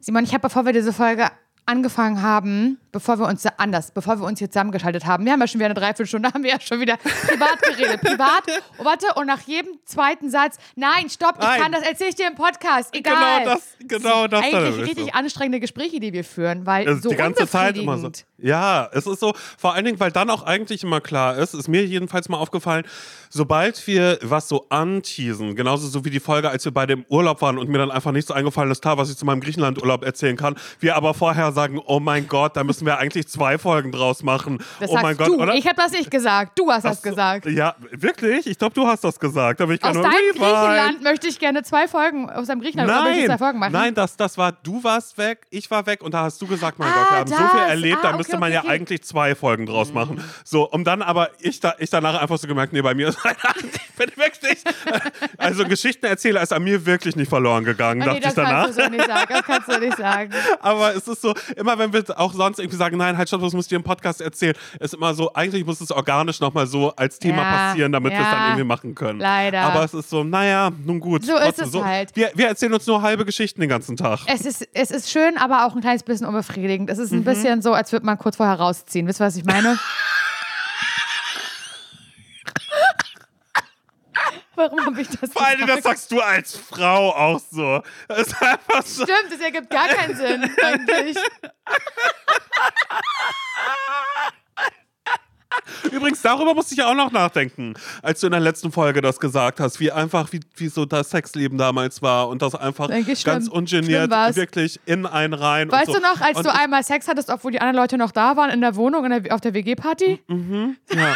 Simon, ich habe, bevor wir diese Folge angefangen haben, bevor wir uns anders, bevor wir uns hier zusammengeschaltet haben, wir haben ja schon wieder eine Dreiviertelstunde, haben wir ja schon wieder privat geredet. Privat, oh, warte, und nach jedem zweiten Satz, nein, stopp, ich Nein. kann das, erzähle ich dir im Podcast, egal. Genau das, genau das. Eigentlich ist richtig so. anstrengende Gespräche, die wir führen, weil Es so die ganze Zeit immer so. Ja, es ist so, vor allen Dingen, weil dann auch eigentlich immer klar ist, ist mir jedenfalls mal aufgefallen, sobald wir was so anteasen, genauso so wie die Folge, als wir bei dem Urlaub waren und mir dann einfach nicht so eingefallen ist, klar, was ich zu meinem Griechenland-Urlaub erzählen kann, wir aber vorher sagen, oh mein Gott, da müssen wir eigentlich zwei Folgen draus machen. Das oh mein Gott, du. oder? Ich habe das nicht gesagt. Du hast das so, gesagt. Ja, wirklich? Ich glaube, du hast das gesagt. Bin ich Aus deinem Rewind. Griechenland möchte ich gerne zwei Folgen, aus deinem Griechenland möchte ich Nein, zwei Folgen machen. nein, das, das war, du warst weg, ich war weg und da hast du gesagt, mein Ah, Gott, wir haben so das. viel erlebt, Ah, da okay, müsste man okay, ja okay. eigentlich zwei Folgen draus machen. So, um dann aber ich, da, ich danach einfach so gemerkt, nee, bei mir ist ich bin wirklich, also Geschichtenerzähler ist an mir wirklich nicht verloren gegangen, Ah, nee, dachte das ich danach. kannst du so nicht sagen. Das kannst du nicht sagen. Aber es ist so, immer wenn wir auch sonst irgendwie sagen, nein, halt stopp, das musst du dir im Podcast erzählen, ist immer so, eigentlich muss es organisch nochmal so als Thema Ja, passieren, damit wir es ja, dann irgendwie machen können. leider. Aber es ist so, naja, nun gut. So ist trotzdem es halt. Wir, wir erzählen uns nur halbe Geschichten den ganzen Tag. Es ist, es ist schön, aber auch ein kleines bisschen unbefriedigend. Es ist Mhm. ein bisschen so, als würde man kurz vorher rausziehen. Wisst ihr, was ich meine? Warum habe ich das Vor allem, das sagst du als Frau auch so. Das ist einfach so. Stimmt, das ergibt gar keinen Sinn eigentlich. Übrigens, darüber musste ich ja auch noch nachdenken, als du in der letzten Folge das gesagt hast, wie einfach, wie, wie so das Sexleben damals war und das einfach ganz schlimm. ungeniert Schlimm wirklich in einen rein. Weißt und so. du noch, als und du einmal Sex hattest, obwohl die anderen Leute noch da waren, in der Wohnung, in der, auf der WG-Party? Ja.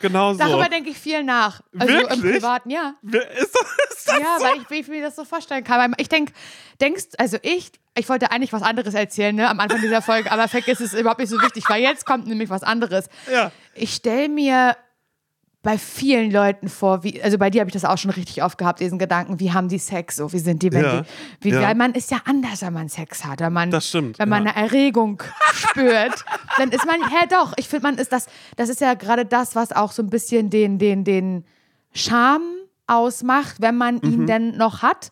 Genau so. Darüber denke ich viel nach. Also im Wirklich? Privaten, ja. Ist das, ist das Ja, so? weil ich, wie ich mir das so vorstellen kann. Ich denke, denkst, also ich, ich wollte eigentlich was anderes erzählen, ne, am Anfang dieser Folge, aber vergiss es überhaupt nicht so wichtig, weil jetzt kommt nämlich was anderes. Ja. Ich stelle mir bei vielen Leuten vor, wie, also bei dir habe ich das auch schon richtig oft gehabt, diesen Gedanken, wie haben die Sex so, wie sind die, wenn Ja, die, wie, ja. weil man ist ja anders, wenn man Sex hat, wenn man, Das stimmt, wenn man ja. eine Erregung spürt, dann ist man, hä doch, ich finde, man ist das, das ist ja gerade das, was auch so ein bisschen den, den, den Charme ausmacht, wenn man Mhm. ihn denn noch hat.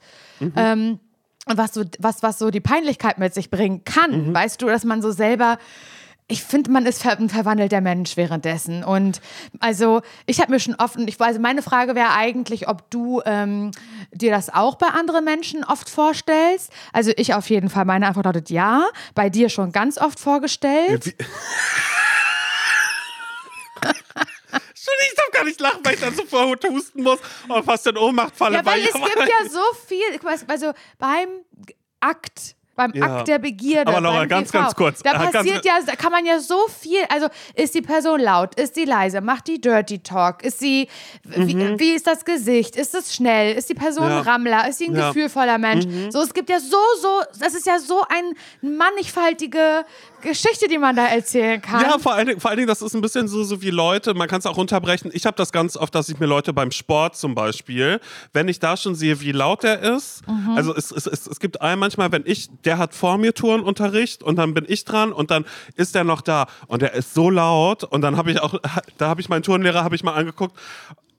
Ähm, und was so, was, was so die Peinlichkeit mit sich bringen kann, Mhm. weißt du, dass man so selber ich finde, man ist ein verwandelter Mensch währenddessen. Und also, ich habe mir schon oft, ich weiß, meine Frage wäre eigentlich, ob du ähm, dir das auch bei anderen Menschen oft vorstellst. Also, ich auf jeden Fall. Meine Antwort lautet ja. Bei dir schon ganz oft vorgestellt. Wie- Entschuldigung, ich darf gar nicht lachen, weil ich dann sofort husten muss und fast in Ohnmacht falle. Ja, weil ich es gibt ja so viel, ich weiß, also beim Akt, beim Ja. Akt der Begierde. Aber Laura, ganz, GV, ganz kurz. Da Äh, passiert ja, da kann man ja so viel, also ist die Person laut, ist sie leise, macht die Dirty Talk, ist sie, wie, wie ist das Gesicht, ist es schnell, ist die Person Mhm. Ja. ein Rammler, ist sie ein Ja. Mhm. gefühlvoller Mensch. So, es gibt ja so, so, das ist ja so eine mannigfaltige Geschichte, die man da erzählen kann. Ja, vor allen, Dingen, vor allen Dingen, das ist ein bisschen so, so wie Leute, man kann es auch runterbrechen. Ich habe das ganz oft, dass ich mir Leute beim Sport zum Beispiel, wenn ich da schon sehe, wie laut der ist, Mhm. also es, es, es, es gibt einen manchmal, wenn ich, der hat vor mir Turnunterricht und dann bin ich dran und dann ist der noch da und der ist so laut und dann habe ich auch, da habe ich meinen Turnlehrer, habe ich mal angeguckt,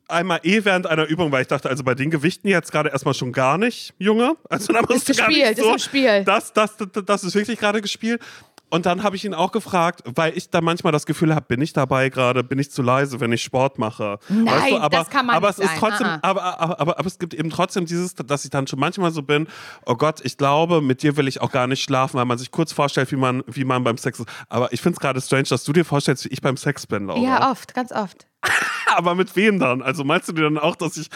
einmal eh während einer Übung, weil ich dachte, also bei den Gewichten jetzt gerade erstmal schon gar nicht, Junge. Also da musst du gar gespielt, nicht ist so, im Spiel. Das, das, das, das ist wirklich gerade gespielt. Und dann habe ich ihn auch gefragt, weil ich da manchmal das Gefühl habe, bin ich dabei gerade, bin ich zu leise, wenn ich Sport mache. Nein, aber, das kann man aber nicht es ist sein. trotzdem, Ah, ah. aber, aber, aber, aber es gibt eben trotzdem dieses, dass ich dann schon manchmal so bin, oh Gott, ich glaube, mit dir will ich auch gar nicht schlafen, weil man sich kurz vorstellt, wie man, wie man beim Sex ist. Aber ich finde es gerade strange, dass du dir vorstellst, wie ich beim Sex bin, Laura. Ja, oft, ganz oft. Aber mit wem dann? Also meinst du dir dann auch, dass ich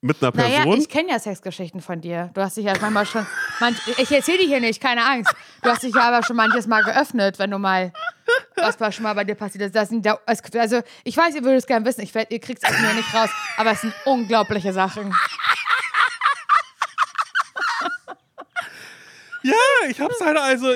mit einer Naja, Person? ich kenne ja Sexgeschichten von dir. Du hast dich ja manchmal schon. Manch, ich erzähle die hier nicht, keine Angst. Du hast dich ja aber schon manches Mal geöffnet, wenn du mal. Was war schon mal bei dir passiert ist. Das sind also, ich weiß, ihr würdet es gerne wissen. Ich werd, ihr kriegt es aus mir nicht raus. Aber es sind unglaubliche Sachen. ja, ich hab's halt also,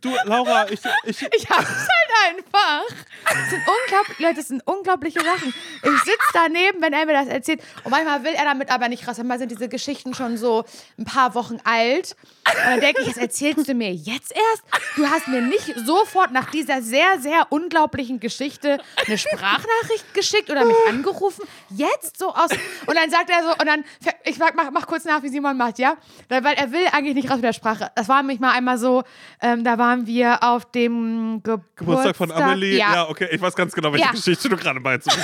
du, Laura, ich, ich, Ich hab's halt einfach. Das sind unglaublich, Leute, das sind unglaubliche Sachen. Ich sitze daneben, wenn er mir das erzählt. Und manchmal will er damit aber nicht raus. Manchmal sind diese Geschichten schon so ein paar Wochen alt. Und dann denke ich, das erzählst du mir jetzt erst? Du hast mir nicht sofort nach dieser sehr, sehr unglaublichen Geschichte eine Sprachnachricht geschickt oder mich angerufen. Jetzt so aus. Und dann sagt er so, und dann, ich mach, mach kurz nach, wie Simon macht, ja? Weil er will eigentlich nicht raus mit der Sprache. Das war mich mal einmal so, ähm, da waren wir auf dem Geburtstag, Geburtstag von Amelie. Ja. Ja. okay, ich weiß ganz genau, welche Ja. Geschichte du gerade meinst.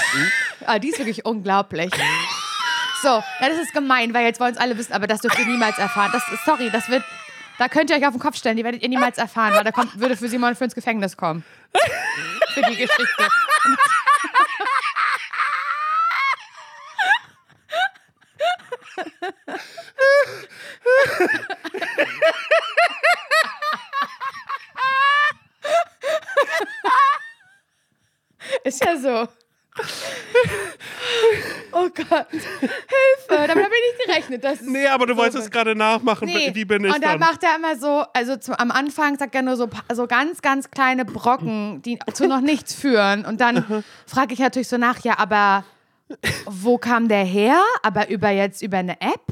Ah, die ist wirklich unglaublich. So, ja, das ist gemein, weil jetzt wollen es alle wissen, aber das dürft ihr niemals erfahren. Das sorry, das wird, da könnt ihr euch auf den Kopf stellen, die werdet ihr niemals erfahren, weil da kommt, würde für Simon für ins Gefängnis kommen. Für die Geschichte. Ist ja so. Oh Gott. Hilfe. Damit habe ich nicht gerechnet. Das Nee, aber du so wolltest es gerade nachmachen. Nee. Wie bin ich Und dann macht er immer so, also zum, am Anfang sagt er nur so, so ganz, ganz kleine Brocken, die zu noch nichts führen. Und dann frage ich natürlich so nach, ja, aber wo kam der her? Aber über jetzt über eine App?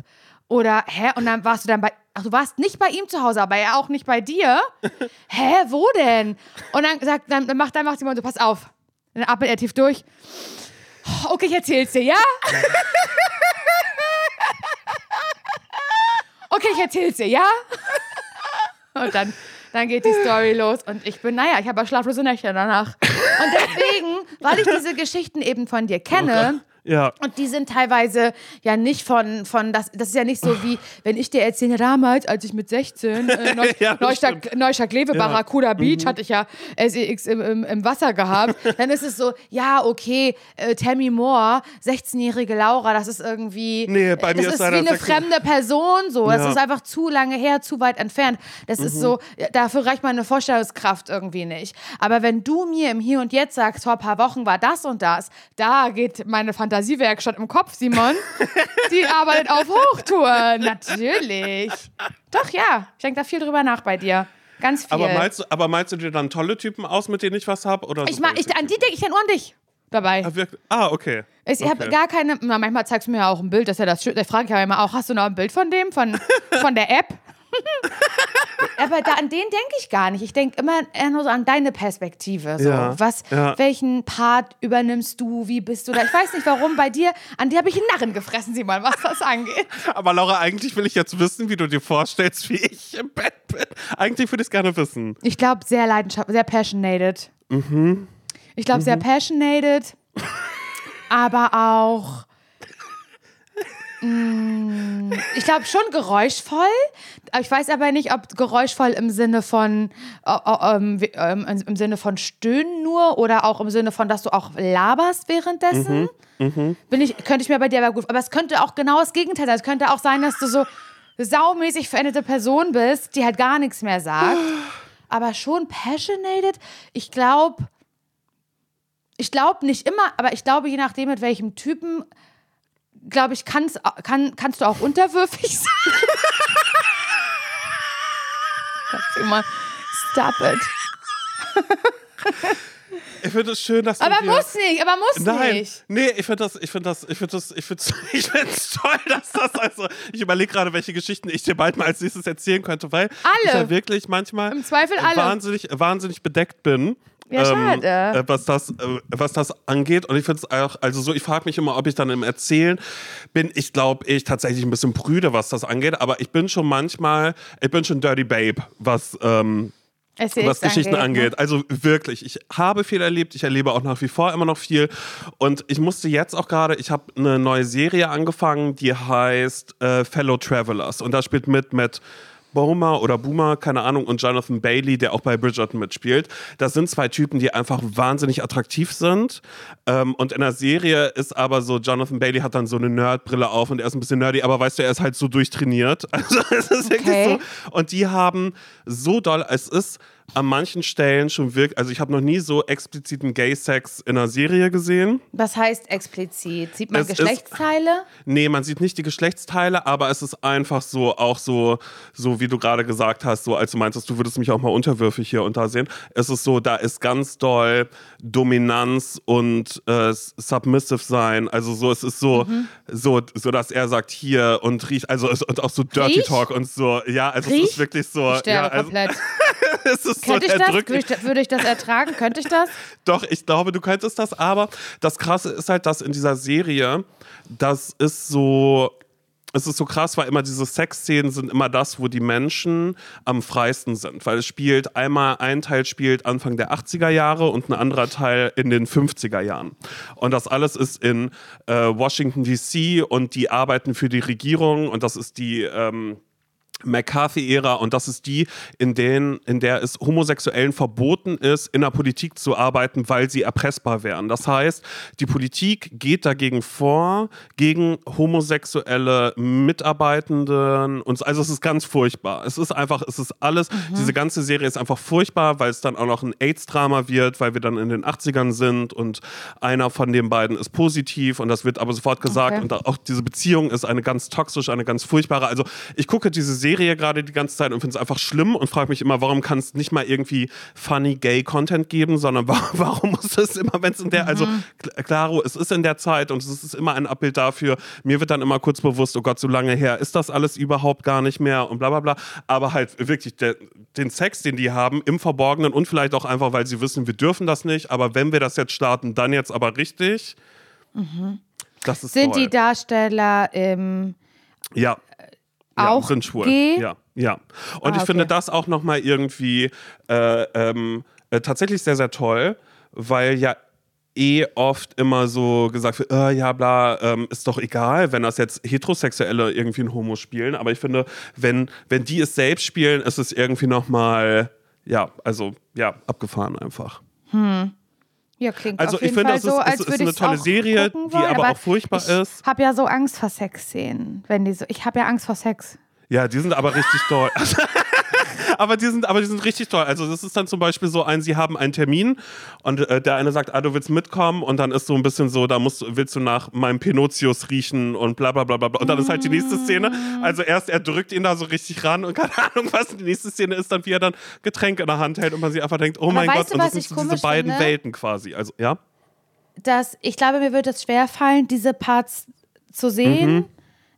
Oder, hä? Und dann warst du dann bei, ach, du warst nicht bei ihm zu Hause, aber er auch nicht bei dir? Hä, wo denn? Und dann sagt, dann, dann macht, dann macht jemand so, pass auf. Dann atmet er tief durch. Okay, ich erzähl's dir, ja? Okay, ich erzähl's dir, ja? Und dann, dann geht die Story los und ich bin, naja, ich habe ja schlaflose Nächte danach. Und deswegen, weil ich diese Geschichten eben von dir kenne, Ja. und die sind teilweise ja nicht von, von das, das ist ja nicht so wie, wenn ich dir erzähle, damals, als ich mit 16 äh, Neu, Ja, das Neustadt, Neustadt Kleve, Barracuda Beach, hatte ich ja SEX im, im, im Wasser gehabt, dann ist es so, ja, okay, äh, Tammy Moore, 16-jährige Laura, das ist irgendwie, Nee, bei mir das ist ist wie eine 16 fremde Person, so, das Ja. ist einfach zu lange her, zu weit entfernt. Das ist so, ja, dafür reicht meine Vorstellungskraft irgendwie nicht. Aber wenn du mir im Hier und Jetzt sagst, vor ein paar Wochen war das und das, da geht meine Fantasiewerkstatt im Kopf, Simon. Die arbeitet auf Hochtouren. Natürlich. Doch, ja. Ich denke da viel drüber nach bei dir. Ganz viel. Aber meinst, du, aber meinst du dir dann tolle Typen aus, mit denen ich was habe? Oder ich so ich, an die denke ich dann nur an dich dabei. Ah? Ah, okay. Ich habe Okay. gar keine. Na, manchmal zeigst du mir ja auch ein Bild, das ist ja das. Da frage ich ja immer auch, hast du noch ein Bild von dem? Von, von der App? Aber da, an den denke ich gar nicht. Ich denke immer eher nur so an deine Perspektive. So. Ja, Was, ja. Welchen Part übernimmst du? Wie bist du da? Ich weiß nicht warum bei dir. An dir habe ich einen Narren gefressen, Simon, was das angeht. Aber Laura, eigentlich will ich jetzt wissen, wie du dir vorstellst, wie ich im Bett bin. Eigentlich würde ich es gerne wissen. Ich glaube, sehr leidenschaftlich, sehr passionated. Mhm. Ich glaube, sehr passionated, aber auch. Mm, Ich glaube schon geräuschvoll. Ich weiß aber nicht, ob geräuschvoll im Sinne von äh, äh, ähm, ähm, im Sinne von stöhnen nur oder auch im Sinne von, dass du auch laberst währenddessen. Bin ich, könnte ich mir bei dir aber gut. Aber es könnte auch genau das Gegenteil sein. Es könnte auch sein, dass du so saumäßig veränderte Person bist, die halt gar nichts mehr sagt. aber schon passionated. Ich glaube, ich glaube nicht immer, aber ich glaube, je nachdem, mit welchem Typen, glaube ich, kann's, kann, kannst du auch unterwürfig sein. Kannst immer, stop it. Ich finde es schön, dass du Aber muss nicht, aber muss Nein, nicht. nee, ich finde das, ich finde das, ich finde das, ich finde ich find's toll, dass das also, ich überlege gerade, welche Geschichten ich dir bald mal als nächstes erzählen könnte, weil ich Alle. ja wirklich manchmal Im Zweifel alle. wahnsinnig, wahnsinnig bedeckt bin. Ja, schade. äh, was, das, äh, was das angeht. Und ich finde es auch, also so, ich frage mich immer, ob ich dann im Erzählen bin. Ich glaube, ich tatsächlich ein bisschen prüde, was das angeht. Aber ich bin schon manchmal, ich bin schon Dirty Babe, was ähm, Essays was Geschichten angeht, angeht. Also wirklich, ich habe viel erlebt, ich erlebe auch nach wie vor immer noch viel. Und ich musste jetzt auch gerade, ich habe eine neue Serie angefangen, die heißt äh, Fellow Travelers. Und da spielt mit mit Boomer oder Boomer, keine Ahnung, und Jonathan Bailey, der auch bei Bridgerton mitspielt. Das sind zwei Typen, die einfach wahnsinnig attraktiv sind. Ähm, und in der Serie ist aber so, Jonathan Bailey hat dann so eine Nerdbrille auf und er ist ein bisschen nerdy, aber weißt du, er ist halt so durchtrainiert. Also es ist wirklich Okay. so. Und die haben so doll, es ist an manchen Stellen schon wirklich, also ich habe noch nie so expliziten Gay-Sex in einer Serie gesehen. Was heißt explizit? Sieht man Es ist- Geschlechtsteile? Nee, man sieht nicht die Geschlechtsteile, aber es ist einfach so, auch so, so wie du gerade gesagt hast, so als du meintest, du würdest mich auch mal unterwürfig hier und da sehen. Es ist so, da ist ganz doll Dominanz und äh, submissive sein. Also so, es ist so, Mhm. so, so, dass er sagt hier und riecht, also es- und auch so Dirty Riech? Talk und so. Ja, also es Riech? ist wirklich so. Ich sterbe ja, also, komplett. es ist so Könnte ich das? Würde ich, würde ich das ertragen? Könnte ich das? Doch, ich glaube, du könntest das, aber das Krasse ist halt, dass in dieser Serie, das ist so. Es ist so krass, weil immer diese Sexszenen sind immer das, wo die Menschen am freisten sind. Weil es spielt einmal, ein Teil spielt Anfang der 80er Jahre und ein anderer Teil in den 50er Jahren. Und das alles ist in äh, Washington DC und die arbeiten für die Regierung und das ist die. Ähm, McCarthy-Ära und das ist die, in, denen, in der es Homosexuellen verboten ist, in der Politik zu arbeiten, weil sie erpressbar wären. Das heißt, die Politik geht dagegen vor, gegen homosexuelle Mitarbeitenden und so. also es ist ganz furchtbar. Es ist einfach, es ist alles, diese ganze Serie ist einfach furchtbar, weil es dann auch noch ein AIDS-Drama wird, weil wir dann in den 80ern sind und einer von den beiden ist positiv und das wird aber sofort gesagt Okay. und auch diese Beziehung ist eine ganz toxische, eine ganz furchtbare. Also ich gucke diese Serie gerade die ganze Zeit und finde es einfach schlimm und frage mich immer, warum kann es nicht mal irgendwie funny gay Content geben, sondern wa- warum muss es immer, wenn es in der, also kl- klaro, es ist in der Zeit und es ist immer ein Abbild dafür. Mir wird dann immer kurz bewusst, oh Gott, so lange her ist das alles überhaupt gar nicht mehr und bla bla bla. Aber halt wirklich der, den Sex, den die haben, im Verborgenen und vielleicht auch einfach, weil sie wissen, wir dürfen das nicht, aber wenn wir das jetzt starten, dann jetzt aber richtig. Das ist Sind toll. die Darsteller im Ja. Ja, auch sind schwul. gay? Ja, ja. Und Ah, ich finde okay. das auch nochmal irgendwie äh, ähm, äh, tatsächlich sehr, sehr toll, weil ja eh oft immer so gesagt wird, äh, ja bla, ähm, ist doch egal, wenn das jetzt Heterosexuelle irgendwie ein Homo spielen. Aber ich finde, wenn, wenn die es selbst spielen, ist es irgendwie nochmal, ja, also ja, abgefahren einfach. Ja, klingt Also auf ich jeden finde, Fall das ist- so, es als ist würde eine ich tolle Serie, die wollen, aber auch furchtbar ich ist. Ich habe ja so Angst vor Sexszenen, wenn die so. Ich habe ja Angst vor Sex. Ja, die sind aber richtig toll. aber, die sind, aber die sind richtig toll. Also das ist dann zum Beispiel so ein, sie haben einen Termin und äh, der eine sagt, ah, du willst mitkommen und dann ist so ein bisschen so, da musst, willst du nach meinem Pinotius riechen und bla bla bla bla. bla. Und dann ist halt die nächste Szene. Also erst, er drückt ihn da so richtig ran und keine Ahnung was. Die nächste Szene ist dann, wie er dann Getränk in der Hand hält und man sich einfach denkt, oh Aber mein Gott, du, und das sind so diese beiden finde? Welten quasi. Also, ja. dass ich glaube, mir wird es schwerfallen, diese Parts zu sehen. Mhm.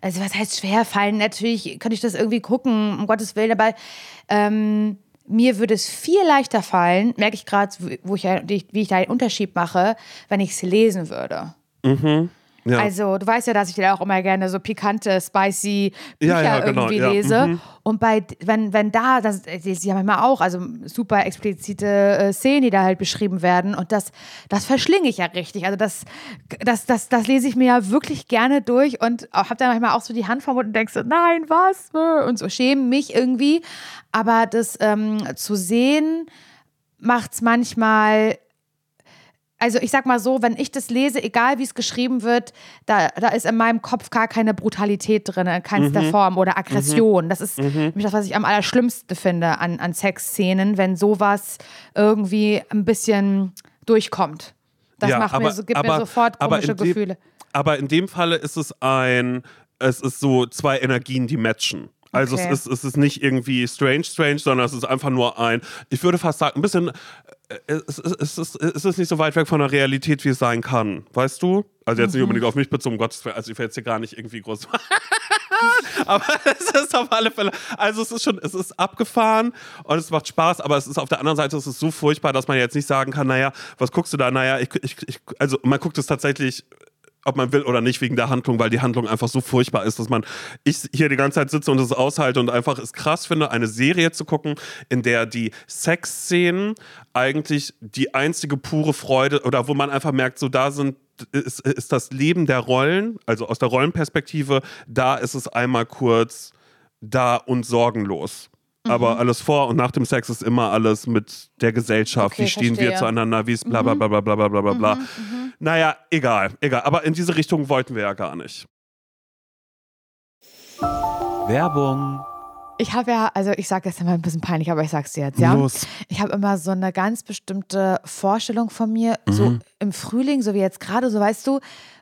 Also was heißt schwerfallen? Natürlich könnte ich das irgendwie gucken, um Gottes Willen, aber ähm, mir würde es viel leichter fallen, merke ich gerade, wo ich, wie ich da einen Unterschied mache, wenn ich es lesen würde. Ja. Also, du weißt ja, dass ich da auch immer gerne so pikante, spicy Bücher Ja, ja, genau, irgendwie ja, lese. Und bei, wenn, wenn da, das das lese ich ja manchmal auch, also super explizite äh, Szenen, die da halt beschrieben werden. Und das, das verschlinge ich ja richtig. Also, das, das, das, das lese ich mir ja wirklich gerne durch und habe dann manchmal auch so die Hand vom Mund und denke so, nein, was? Und so schäme mich irgendwie. Aber das ähm, zu sehen, macht es manchmal also ich sag mal so, wenn ich das lese, egal wie es geschrieben wird, da, da ist in meinem Kopf gar keine Brutalität drin, in keinster Mhm. Form oder Aggression. Das ist nämlich das, was ich am allerschlimmsten finde an, an Sexszenen, wenn sowas irgendwie ein bisschen durchkommt. Das Ja, macht mir so, gibt mir sofort aber komische dem- Gefühle. Aber in dem Falle ist es ein, es ist so zwei Energien, die matchen. Also Okay. es, ist, es ist nicht irgendwie strange, strange, sondern es ist einfach nur ein, ich würde fast sagen, ein bisschen, es, es, es, ist, es ist nicht so weit weg von der Realität, wie es sein kann. Weißt du? Also jetzt nicht Mhm. unbedingt auf mich bezogen, um Gottes Willen, also ich will jetzt hier gar nicht irgendwie groß. aber es ist auf alle Fälle, also es ist schon, es ist abgefahren und es macht Spaß, aber es ist auf der anderen Seite, es ist so furchtbar, dass man jetzt nicht sagen kann, naja, was guckst du da? Naja, ich, ich, ich also man guckt es tatsächlich ob man will oder nicht wegen der Handlung, weil die Handlung einfach so furchtbar ist, dass man ich hier die ganze Zeit sitze und es aushalte und einfach es krass finde, eine Serie zu gucken, in der die Sexszenen eigentlich die einzige pure Freude oder wo man einfach merkt, so da sind ist, ist das Leben der Rollen, also aus der Rollenperspektive, da ist es einmal kurz da und sorgenlos. Mhm. Aber alles vor und nach dem Sex ist immer alles mit der Gesellschaft. Okay, wie stehen wir verstehe. zueinander? Wie ist bla bla bla bla bla bla bla bla bla. Naja, egal, egal. Aber in diese Richtung wollten wir ja gar nicht. Werbung. Ich habe ja, also ich sage das immer ein bisschen peinlich, aber ich sag's dir jetzt, ja. Los. Ich habe immer so eine ganz bestimmte Vorstellung von mir, so Mhm. im Frühling, so wie jetzt gerade, so weißt du,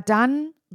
dann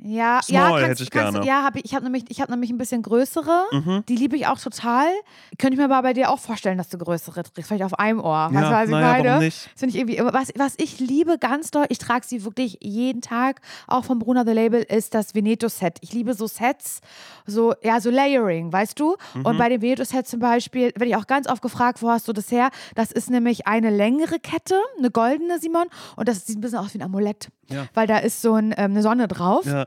Ja, Small ja, hätte ich gerne. Ja, hab ich, ich habe nämlich, ich hab nämlich ein bisschen größere. Mhm. Die liebe ich auch total. Könnte ich mir aber bei dir auch vorstellen, dass du größere trägst. Vielleicht auf einem Ohr. Ja, weißt du, was ich naja, meine? warum nicht? Das finde ich irgendwie, was, was ich liebe ganz doll, ich trage sie wirklich jeden Tag, auch vom Bruna The Label, ist das Veneto-Set. Ich liebe so Sets, so, ja, so Layering, weißt du? Mhm. Und bei dem Veneto-Set zum Beispiel, werde ich auch ganz oft gefragt, wo hast du das her? Das ist nämlich eine längere Kette, eine goldene, Simon, und das sieht ein bisschen aus wie ein Amulett. Ja. Weil da ist so ein, ähm, eine Sonne drauf. Ja.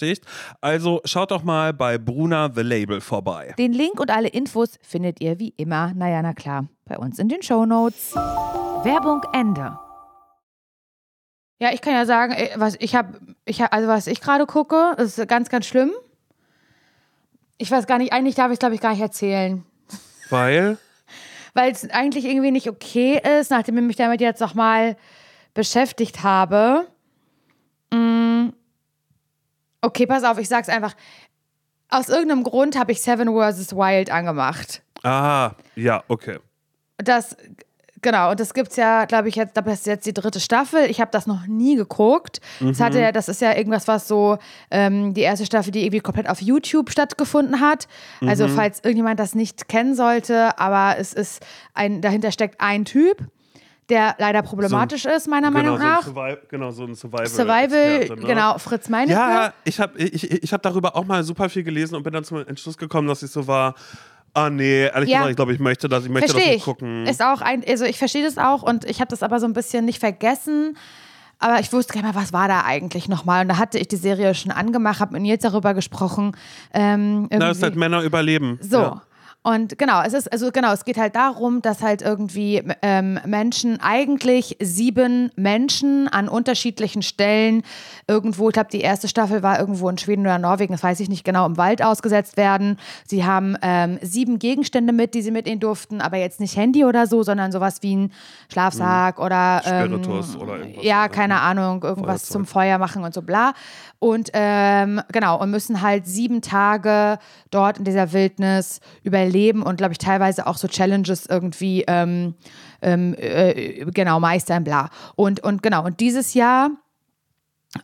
Also schaut doch mal bei Bruna The Label vorbei. Den Link und alle Infos findet ihr wie immer, naja, na klar, bei uns in den Shownotes. Werbung Ende. Ja, ich kann ja sagen, äh, was ich habe, ich hab, also was ich gerade gucke, ist ganz, ganz schlimm. Ich weiß gar nicht, eigentlich darf ich es, glaube ich, gar nicht erzählen. Weil? weil es eigentlich irgendwie nicht okay ist, nachdem ich mich damit jetzt noch mal beschäftigt habe. Mm, Okay, pass auf, ich sag's einfach. Aus irgendeinem Grund habe ich Seven vs. Wild angemacht. Ah, ja, okay. Das, genau, und das gibt's ja, glaube ich, jetzt, das ist jetzt die dritte Staffel. Ich habe das noch nie geguckt. Das, hatte, ja- das ist ja irgendwas, was so ähm, die erste Staffel, die irgendwie komplett auf YouTube stattgefunden hat. Also, falls irgendjemand das nicht kennen sollte, aber es ist ein, dahinter steckt ein Typ, der leider problematisch ist, meiner Meinung genau, nach. So ein Survival, genau, so ein Survival. Survival, Experte, ne? genau, Fritz Meinecke. Ja, ich habe ich, ich hab darüber auch mal super viel gelesen und bin dann zum Entschluss gekommen, dass ich so war, ah nee, ehrlich Ja. gesagt, ich glaube, ich möchte das, ich möchte das Verstehe nicht ich. gucken. Ist auch ein, also ich verstehe das auch und ich habe das aber so ein bisschen nicht vergessen. Aber ich wusste gar nicht mehr, was war da eigentlich nochmal. Und da hatte ich die Serie schon angemacht, habe mit Nils darüber gesprochen. Ähm, Na, das ist halt Männer überleben. so. Ja. Und genau, es ist, also genau, es geht halt darum, dass halt irgendwie ähm, Menschen, eigentlich sieben Menschen an unterschiedlichen Stellen irgendwo, ich glaube, die erste Staffel war irgendwo in Schweden oder Norwegen, das weiß ich nicht genau, im Wald ausgesetzt werden. Sie haben ähm, sieben Gegenstände mit, die sie mitnehmen durften, aber jetzt nicht Handy oder so, sondern sowas wie ein Schlafsack oder ähm, Spiritus oder irgendwas. ja, keine Ahnung, irgendwas Feuerzeug. zum Feuer machen und so bla. Und ähm, genau, und müssen halt sieben Tage dort in dieser Wildnis überleben und glaube ich teilweise auch so Challenges irgendwie ähm, ähm, äh, genau meistern, bla. Und, und genau, und dieses Jahr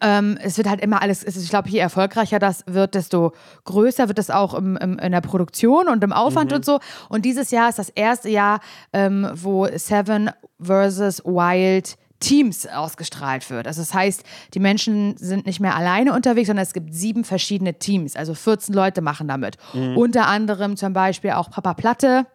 ähm, es wird halt immer alles, ist, ich glaube, je erfolgreicher das wird, desto größer wird es auch im, im, in der Produktion und im Aufwand und so. Und dieses Jahr ist das erste Jahr, ähm, wo Seven versus Wild Teams ausgestrahlt wird. Also das heißt, die Menschen sind nicht mehr alleine unterwegs, sondern es gibt sieben verschiedene Teams. Also 14 Leute machen damit. Unter anderem zum Beispiel auch Papa Platte.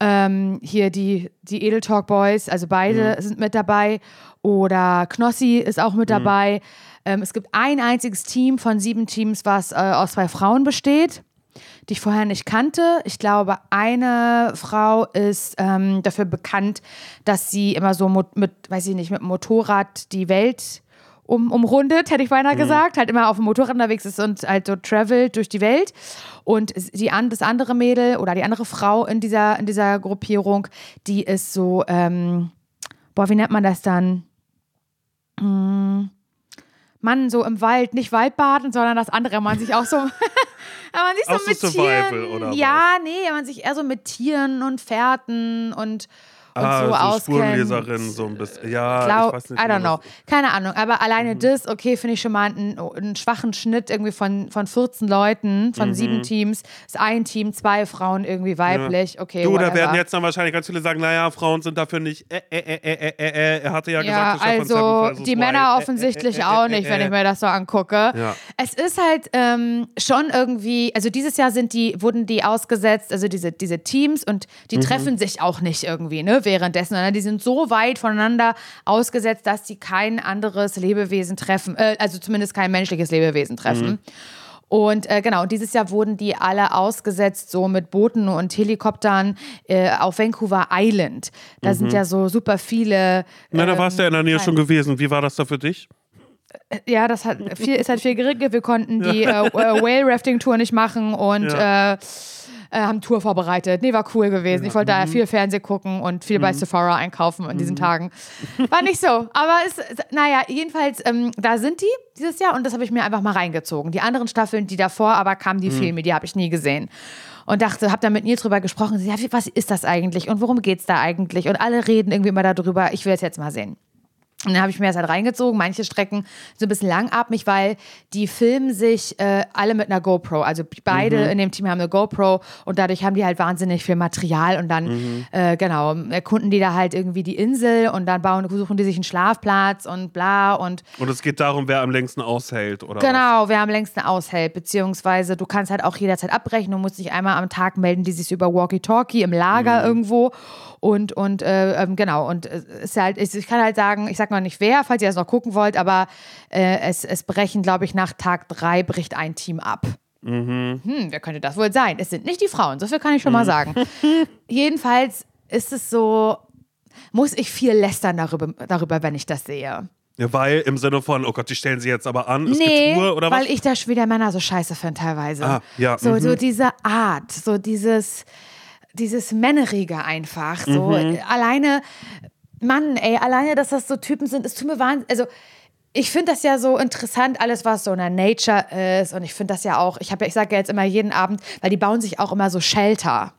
Ähm, hier die, die Edel Talk Boys, also beide Mhm. sind mit dabei. Oder Knossi ist auch mit dabei. Ähm, es gibt ein einziges Team von sieben Teams, was äh, aus zwei Frauen besteht, die ich vorher nicht kannte. Ich glaube, eine Frau ist ähm, dafür bekannt, dass sie immer so mo- mit, weiß ich nicht, mit dem Motorrad die Welt um, umrundet, hätte ich beinahe gesagt, halt immer auf dem Motorrad unterwegs ist und halt so travelt durch die Welt. Und die, das andere Mädel oder die andere Frau in dieser, in dieser Gruppierung, die ist so, ähm, boah, wie nennt man das dann? Hm, Mann, so im Wald, nicht Waldbaden, sondern das andere, man sich auch so, man sich so Auch so mit Survival, Tieren, oder was? ja, nee, man sich eher so mit Tieren und Fährten und und ah, so so auskennt. Spurenleserin, so ein bisschen. Ja, Glaub, ich weiß nicht. I don't genau, know. Keine Ahnung. Aber alleine Mhm. das, okay, finde ich schon mal einen, einen schwachen Schnitt irgendwie von, von 14 Leuten, von Mhm. sieben Teams. Ist ein Team, zwei Frauen irgendwie weiblich. Okay, Du, da whatever. werden jetzt dann wahrscheinlich ganz viele sagen, naja, Frauen sind dafür nicht. Äh, äh, äh, äh, äh, äh. Er hatte ja, Ja, gesagt, ich also Seven die Männer Wild. offensichtlich Äh, äh, äh, auch äh, nicht, äh, wenn ich mir das so angucke. Ja. Es ist halt ähm, schon irgendwie, also dieses Jahr sind die, wurden die ausgesetzt, also diese, diese Teams und die Mhm. treffen sich auch nicht irgendwie, ne, währenddessen, sondern die sind so weit voneinander ausgesetzt, dass die kein anderes Lebewesen treffen, äh, also zumindest kein menschliches Lebewesen treffen. Mhm. Und äh, genau, dieses Jahr wurden die alle ausgesetzt, so mit Booten und Helikoptern äh, auf Vancouver Island. Da sind ja so super viele. Mhm. Na, da warst du ja in der Nähe schon gewesen. Wie war das da für dich? Ja, das hat viel, ist halt viel geregelt. Wir konnten die äh, äh, Whale Rafting Tour nicht machen und Ja. äh, äh, haben Tour vorbereitet. Nee, war cool gewesen. Ich wollte da Mhm. viel Fernsehen gucken und viel bei Sephora einkaufen in diesen Tagen. War nicht so. Aber es, es- naja, jedenfalls, ähm, da sind die dieses Jahr und das habe ich mir einfach mal reingezogen. Die anderen Staffeln, die davor aber kamen, die Filme, die habe ich nie gesehen. Und dachte, habe da mit Nils drüber gesprochen. Ja, wie- was ist das eigentlich und worum geht's da eigentlich? Und alle reden irgendwie immer darüber. Ich will es jetzt mal sehen. Und dann habe ich mir das halt reingezogen. Manche Strecken so ein bisschen langatmig, weil die filmen sich äh, alle mit einer GoPro. Also beide Mhm. in dem Team haben eine GoPro und dadurch haben die halt wahnsinnig viel Material und dann, Mhm. äh, genau, erkunden die da halt irgendwie die Insel und dann bauen, suchen die sich einen Schlafplatz und bla und Und es geht darum, wer am längsten aushält, oder? Genau, wer am längsten aushält, beziehungsweise du kannst halt auch jederzeit abbrechen. Du musst dich einmal am Tag melden, die sich über Walkie-Talkie im Lager irgendwo und und äh, ähm, genau und es ist halt, ich, ich kann halt sagen, ich sag noch nicht wer, falls ihr das noch gucken wollt, aber äh, es, es brechen, glaube ich, nach Tag drei bricht ein Team ab. Hm, wer könnte das wohl sein? Es sind nicht die Frauen, so viel kann ich schon mal sagen. Jedenfalls ist es so, muss ich viel lästern darüber, darüber, wenn ich das sehe. Ja, weil im Sinne von, oh Gott, die stellen sie jetzt aber an, ist Nee, Getue oder was? weil ich das wieder Männer so scheiße finde teilweise. Ah, ja, So, mhm. so diese Art, so dieses, dieses Männerige einfach. So Mhm. alleine, Mann, ey, alleine, dass das so Typen sind, es tut mir wahnsinnig, also ich finde das ja so interessant, alles was so in der Nature ist und ich finde das ja auch, ich habe ja, ich sage ja jetzt immer jeden Abend, weil die bauen sich auch immer so Shelter.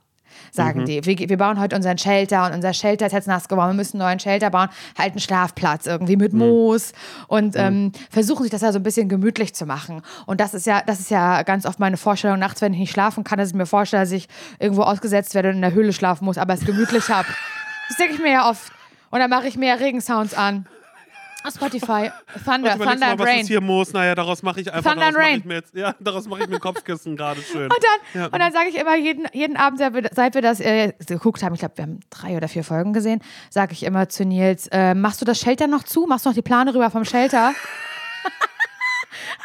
Mhm. Sagen die. Wir, wir bauen heute unseren Shelter und unser Shelter ist jetzt nass geworden. Wir müssen einen neuen Shelter bauen. Halt einen Schlafplatz irgendwie mit Mhm. Moos und ähm, versuchen sich das ja so ein bisschen gemütlich zu machen. Und das ist ja, das ist ja ganz oft meine Vorstellung nachts, wenn ich nicht schlafen kann, dass ich mir vorstelle, dass ich irgendwo ausgesetzt werde und in der Höhle schlafen muss, aber es gemütlich habe. Das denke ich mir ja oft. Und dann mache ich mir Regensounds an. Auf Spotify. Thunder, Thunder mal, and was Rain. ist hier Moos? Naja, daraus mache ich einfach, Thunder daraus Rain. ich mir jetzt, ja, daraus mache ich mir Kopfkissen gerade schön. Und dann, Ja. und dann sage ich immer jeden, jeden Abend, seit wir, seit wir das äh, geguckt haben, ich glaube, wir haben drei oder vier Folgen gesehen, sage ich immer zu Nils, äh, machst du das Shelter noch zu? Machst du noch die Plane rüber vom Shelter?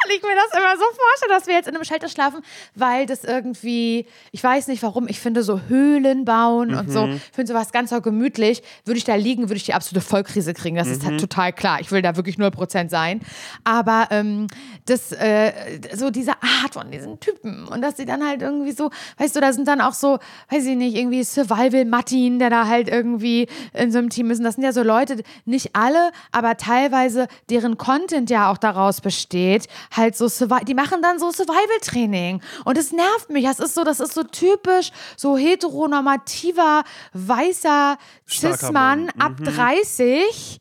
Weil ich mir das immer so vorstelle, dass wir jetzt in einem Shelter schlafen, weil das irgendwie, ich weiß nicht warum, ich finde so Höhlen bauen und so, ich finde sowas ganz so gemütlich. Würde ich da liegen, würde ich die absolute Vollkrise kriegen. Das ist halt total klar. Ich will da wirklich 0% sein. Aber ähm, das, äh, so diese Art von diesen Typen und dass sie dann halt irgendwie so, weißt du, da sind dann auch so, weiß ich nicht, irgendwie Survival-Martin, der da halt irgendwie in so einem Team ist. Und das sind ja so Leute, nicht alle, aber teilweise, deren Content ja auch daraus besteht, halt so, die machen dann so Survival-Training. Und es nervt mich. Das ist so, das ist so typisch, so heteronormativer, weißer Cis-Mann Mann. ab 30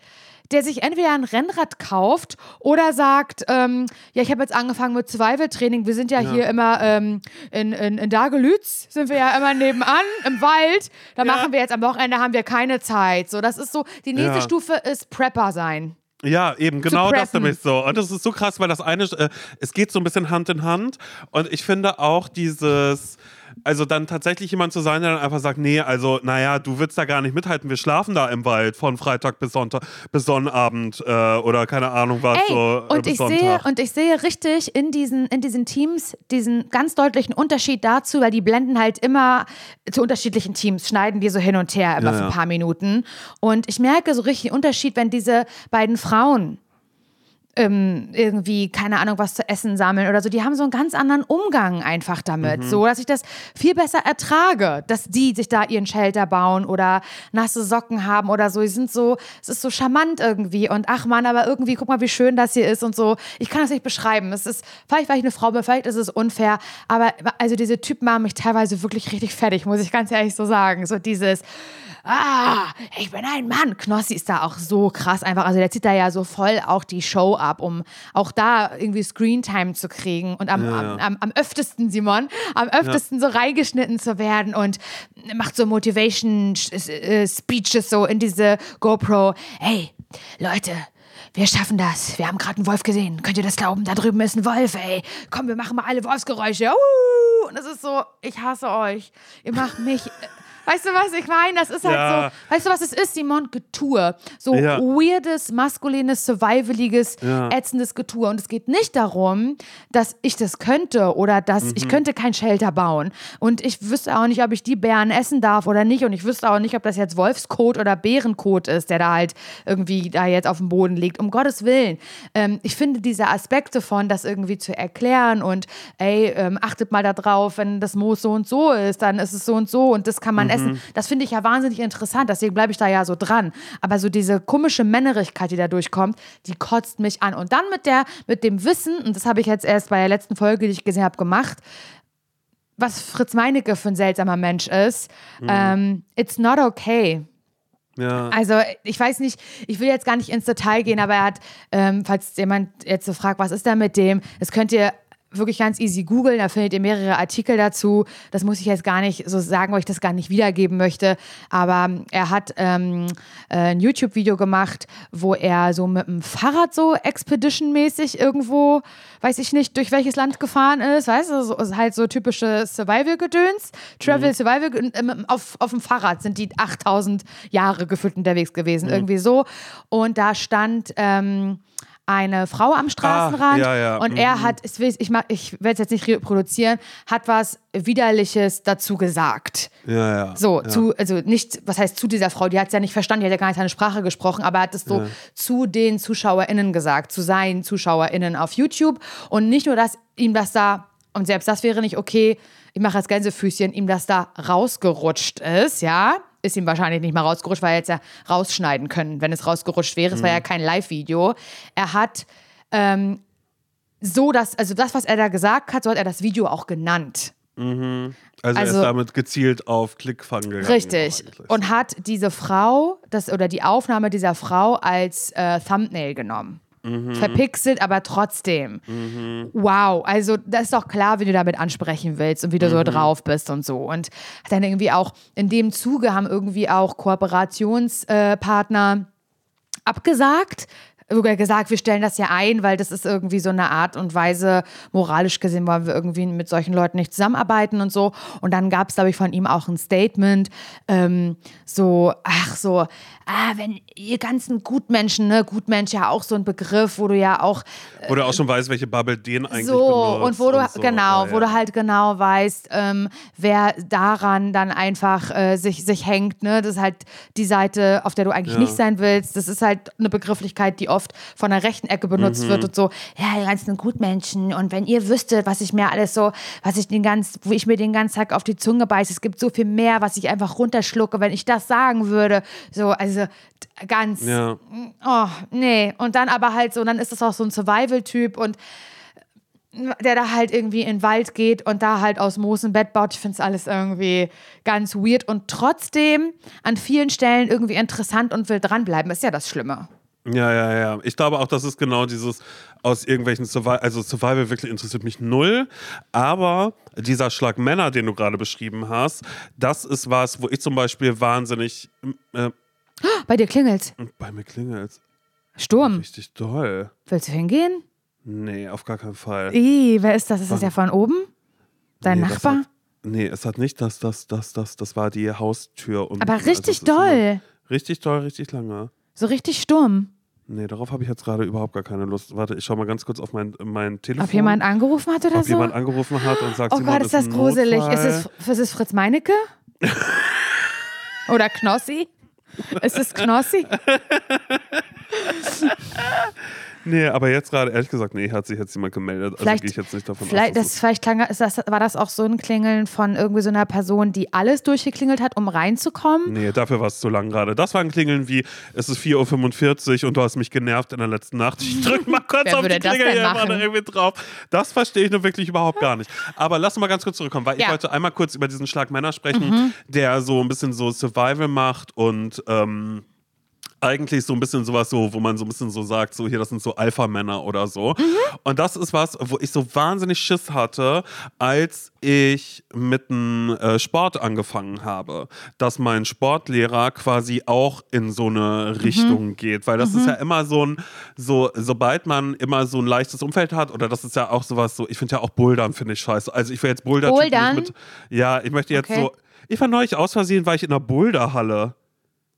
der sich entweder ein Rennrad kauft oder sagt, ähm, ja, ich habe jetzt angefangen mit Survival-Training. Wir sind ja, hier immer ähm, in, in, in Dagelütz, sind wir ja immer nebenan im Wald. Da machen wir jetzt am Wochenende haben wir keine Zeit. So, das ist so, die nächste Ja. Stufe ist Prepper sein. Ja, eben, genau das nämlich so. Und das ist so krass, weil das eine, äh, es geht so ein bisschen Hand in Hand. Und ich finde auch dieses, also dann tatsächlich jemand zu sein, der dann einfach sagt, nee, also naja, du willst da gar nicht mithalten, wir schlafen da im Wald von Freitag bis Sonntag, bis Sonnabend äh, oder keine Ahnung was. Ey, so, äh, und ich Sonntag. sehe und ich sehe richtig in diesen in diesen Teams diesen ganz deutlichen Unterschied dazu, weil die blenden halt immer zu unterschiedlichen Teams, schneiden die so hin und her immer Ja, für ein ja. paar Minuten und ich merke so richtig den Unterschied, wenn diese beiden Frauen ähm, irgendwie, keine Ahnung, was zu essen sammeln oder so. Die haben so einen ganz anderen Umgang einfach damit. Mhm. So, dass ich das viel besser ertrage, dass die sich da ihren Shelter bauen oder nasse Socken haben oder so. Die sind so, es ist so charmant irgendwie und ach man, aber irgendwie, guck mal, wie schön das hier ist und so. Ich kann das nicht beschreiben. Es ist, vielleicht weil ich eine Frau bin, vielleicht ist es unfair, aber also diese Typen machen mich teilweise wirklich richtig fertig, muss ich ganz ehrlich so sagen. So dieses, ah, ich bin ein Mann. Knossi ist da auch so krass einfach. Also der zieht da ja so voll auch die Show ab, um auch da irgendwie Screentime zu kriegen und am, Ja, am, ja. am, am öftesten, Simon, am öftesten so reingeschnitten zu werden und macht so Motivation äh, Speeches so in diese GoPro. Hey, Leute, wir schaffen das. Wir haben gerade einen Wolf gesehen. Könnt ihr das glauben? Da drüben ist ein Wolf, ey. Komm, wir machen mal alle Wolfsgeräusche. Und das ist so, ich hasse euch. Ihr macht mich. Weißt du, was ich meine? Das ist halt Ja. so. Weißt du, was es ist, Simon? Getue. So Ja. weirdes, maskulines, survivaliges, Ja. ätzendes Getue. Und es geht nicht darum, dass ich das könnte oder dass Mhm. ich könnte kein Shelter bauen. Und ich wüsste auch nicht, ob ich die Bären essen darf oder nicht. Und ich wüsste auch nicht, ob das jetzt Wolfskot oder Bärenkot ist, der da halt irgendwie da jetzt auf dem Boden liegt. Um Gottes Willen. Ähm, ich finde diese Aspekte von, das irgendwie zu erklären und ey, ähm, achtet mal da drauf, wenn das Moos so und so ist, dann ist es so und so und das kann man essen. Das finde ich ja wahnsinnig interessant, deswegen bleibe ich da ja so dran. Aber so diese komische Männerigkeit, die da durchkommt, die kotzt mich an. Und dann mit der, mit dem Wissen, und das habe ich jetzt erst bei der letzten Folge, die ich gesehen habe, gemacht, was Fritz Meinecke für ein seltsamer Mensch ist. Ähm, it's not okay. Ja. Also ich weiß nicht, ich will jetzt gar nicht ins Detail gehen, aber er hat, ähm, falls jemand jetzt so fragt, was ist da mit dem, das könnt ihr wirklich ganz easy googeln, da findet ihr mehrere Artikel dazu. Das muss ich jetzt gar nicht so sagen, weil ich das gar nicht wiedergeben möchte. Aber er hat ähm, äh, ein YouTube-Video gemacht, wo er so mit dem Fahrrad so Expedition-mäßig irgendwo, weiß ich nicht, durch welches Land gefahren ist, weißt du, so, ist halt so typische Survival-Gedöns. Travel, Survival, ähm, auf, auf dem Fahrrad sind die 8000 Jahre gefühlt unterwegs gewesen, irgendwie so. Und da stand ähm, eine Frau am Straßenrand ja, ja. und Mhm. er hat, ich, ich, ich werde es jetzt nicht reproduzieren, hat was Widerliches dazu gesagt. ja, ja. So, zu, also nicht, was heißt zu dieser Frau, die hat es ja nicht verstanden, die hat ja gar nicht seine Sprache gesprochen, aber er hat es so zu den ZuschauerInnen gesagt, zu seinen ZuschauerInnen auf YouTube. Und nicht nur, dass ihm das da, und selbst das wäre nicht okay, ich mache das Gänsefüßchen, ihm das da rausgerutscht ist, ja. Ist ihm wahrscheinlich nicht mal rausgerutscht, weil er jetzt ja rausschneiden können, wenn es rausgerutscht wäre. Es war ja kein Live-Video. Er hat ähm, so das, also das, was er da gesagt hat, so hat er das Video auch genannt. Also, er also- ist damit gezielt auf Klickfang gegangen. Richtig. eigentlich. Und hat diese Frau, das, oder die Aufnahme dieser Frau als äh, Thumbnail genommen. Verpixelt, aber trotzdem. Wow, also das ist doch klar, wenn du damit ansprechen willst und wie du so drauf bist und so. Und dann irgendwie auch in dem Zuge haben irgendwie auch Kooperationspartner abgesagt. Sogar gesagt, wir stellen das ja ein, weil das ist irgendwie so eine Art und Weise, moralisch gesehen wollen wir irgendwie mit solchen Leuten nicht zusammenarbeiten und so. Und dann gab es, glaube ich, von ihm auch ein Statement, ähm, so, ach so, ah, wenn ihr ganzen Gutmenschen, ne, Gutmensch ja auch so ein Begriff, wo du ja auch Wo du auch schon weißt, welche Bubble den eigentlich so und wo du so. genau, Ja, wo du halt genau weißt, ähm, wer daran dann einfach äh, sich sich hängt, ne, das ist halt die Seite, auf der du eigentlich Ja. nicht sein willst. Das ist halt eine Begrifflichkeit, die oft von der rechten Ecke benutzt Mhm. wird und so. Ja, die ganzen Gutmenschen und wenn ihr wüsstet, was ich mir alles so, was ich den ganz, wo ich mir den ganzen Tag auf die Zunge beiße, es gibt so viel mehr, was ich einfach runterschlucke, wenn ich das sagen würde. So, also t- ganz Ja. oh, nee. Und dann aber halt so, dann ist das auch so ein Survival-Typ und der da halt irgendwie in den Wald geht und da halt aus Moos ein Bett baut. Ich finde es alles irgendwie ganz weird und trotzdem an vielen Stellen irgendwie interessant und will dranbleiben. Ist ja das Schlimme. Ja, ja, ja. Ich glaube auch, das ist genau dieses aus irgendwelchen Survival, also Survival wirklich interessiert mich null. Aber dieser Schlag Männer, den du gerade beschrieben hast, das ist was, wo ich zum Beispiel wahnsinnig äh, Bei dir klingelt bei mir klingelt. Sturm. Richtig toll. Willst du hingehen? Nee, auf gar keinen Fall. Ih, wer ist das? Ist das ja von oben? Dein Nee, Nachbar? hat- Nee, es hat nicht das, das, das, das, das war die Haustür. Und, Aber also richtig immer- doll. Richtig doll, richtig lange. So richtig stumm. Nee, darauf habe ich jetzt gerade überhaupt gar keine Lust. Warte, ich schau mal ganz kurz auf mein, mein Telefon. Ob jemand angerufen hat oder ob so? jemand angerufen hat und sagt, oh Simon, Gott, ist das gruselig. Ist es, ist es Fritz Meinecke? oder Knossi? Ist es Knossi? Nee, aber jetzt gerade, ehrlich gesagt, nee, hat sich jetzt jemand gemeldet. Also Vielleicht- gehe ich jetzt nicht davon Vielleicht, aus. das, vielleicht klang, ist das, war das auch so ein Klingeln von irgendwie so einer Person, die alles durchgeklingelt hat, um reinzukommen? Nee, dafür war es zu lang gerade. Das war ein Klingeln wie, es ist 4.45 Uhr und du hast mich genervt in der letzten Nacht. Ich drück mal kurz auf die Klingel hier machen? mal irgendwie drauf. Das verstehe ich nur wirklich überhaupt gar nicht. Aber lass uns mal ganz kurz zurückkommen, weil ich Ja. Mhm. wollte einmal kurz über diesen Schlag Männer sprechen, der so ein bisschen so Survival macht und ähm, eigentlich so ein bisschen sowas so, wo man so ein bisschen so sagt, so hier, das sind so Alpha-Männer oder so. Mhm. Und das ist was, wo ich so wahnsinnig Schiss hatte, als ich mit dem äh, Sport angefangen habe, dass mein Sportlehrer quasi auch in so eine Richtung geht, weil das ist ja immer so ein, so, sobald man immer so ein leichtes Umfeld hat, oder das ist ja auch sowas so, ich finde ja auch Bouldern finde ich scheiße. Also ich will jetzt Boulder Bouldern? mit, ja, ich möchte jetzt Okay. so, ich war neulich aus Versehen, war ich in einer Boulderhalle.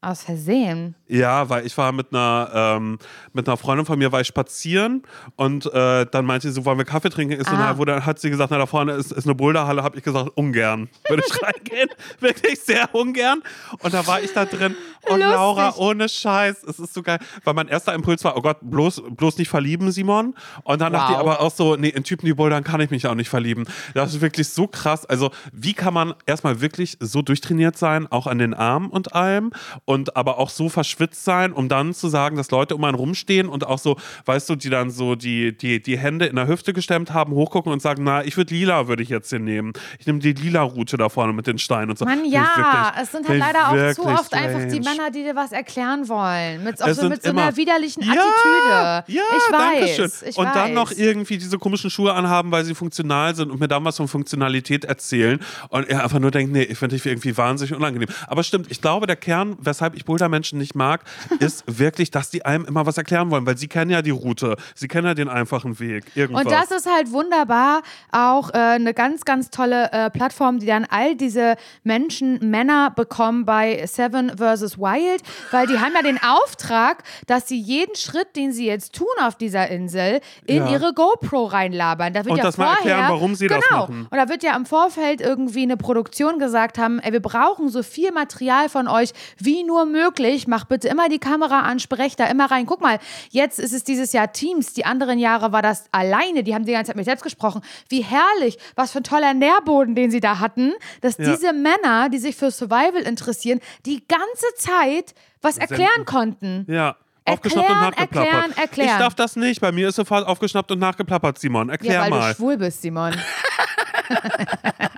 Aus Versehen. Ja, weil ich war mit einer, ähm, mit einer Freundin von mir, war ich spazieren und äh, dann meinte sie so, wollen wir Kaffee trinken? Ist Ah. wo dann hat sie gesagt, na, da vorne ist, ist eine Boulderhalle, habe ich gesagt, ungern. Würde ich reingehen? Wirklich sehr ungern. Und da war ich da drin und Lustig. Laura, ohne Scheiß, es ist so geil, weil mein erster Impuls war, oh Gott, bloß, bloß nicht verlieben, Simon. Und dann dachte ich Wow. aber auch so, nee, in Typen, die bouldern, kann ich mich auch nicht verlieben. Das ist wirklich so krass. Also, wie kann man erstmal wirklich so durchtrainiert sein, auch an den Armen und allem, und aber auch so verschwitzt sein, um dann zu sagen, dass Leute um einen rumstehen und auch so, weißt du, die dann so die, die, die Hände in der Hüfte gestemmt haben, hochgucken und sagen, na, ich würde lila, würde ich jetzt hier nehmen. Ich nehme die lila Route da vorne mit den Steinen und so. Mann, ja, wirklich- es sind halt leider auch zu oft einfach die strange. Männer, die dir was erklären wollen. Mit, auch so, mit so einer widerlichen Ja, Attitüde. Ja, ich danke weiß. schön. Ich und weiß. dann noch irgendwie diese komischen Schuhe anhaben, weil sie funktional sind und mir dann was von Funktionalität erzählen und er einfach nur denkt, nee, ich finde dich irgendwie wahnsinnig unangenehm. Aber stimmt, ich glaube, der Kern, weshalb ich Boulder-Menschen nicht mag, ist wirklich, dass die einem immer was erklären wollen, weil sie kennen ja die Route, sie kennen ja den einfachen Weg. Irgendwas. Und das ist halt wunderbar auch äh, eine ganz, ganz tolle äh, Plattform, die dann all diese Menschen, Männer bekommen bei Seven vs. Wild, weil die haben ja den Auftrag, dass sie jeden Schritt, den sie jetzt tun auf dieser Insel, in Ja. ihre GoPro reinlabern. Da wird Und ja das mal vorher, erklären, warum sie das genau, machen. Und da wird ja im Vorfeld irgendwie eine Produktion gesagt haben, ey, wir brauchen so viel Material von euch wie nur möglich. Macht bitte immer die Kamera an, sprecht da immer rein. Guck mal, jetzt ist es dieses Jahr Teams. Die anderen Jahre war das alleine. Die haben die ganze Zeit mit selbst gesprochen. Wie herrlich, was für ein toller Nährboden, den sie da hatten, dass Ja. diese Männer, die sich für Survival interessieren, die ganze Zeit was erklären konnten. ja. Aufgeschnappt und Erklären, nachgeplappert. erklären, erklären. Ich darf das nicht. Bei mir ist sofort aufgeschnappt und nachgeplappert, Simon. Erklär Ja, weil mal. du schwul bist, Simon.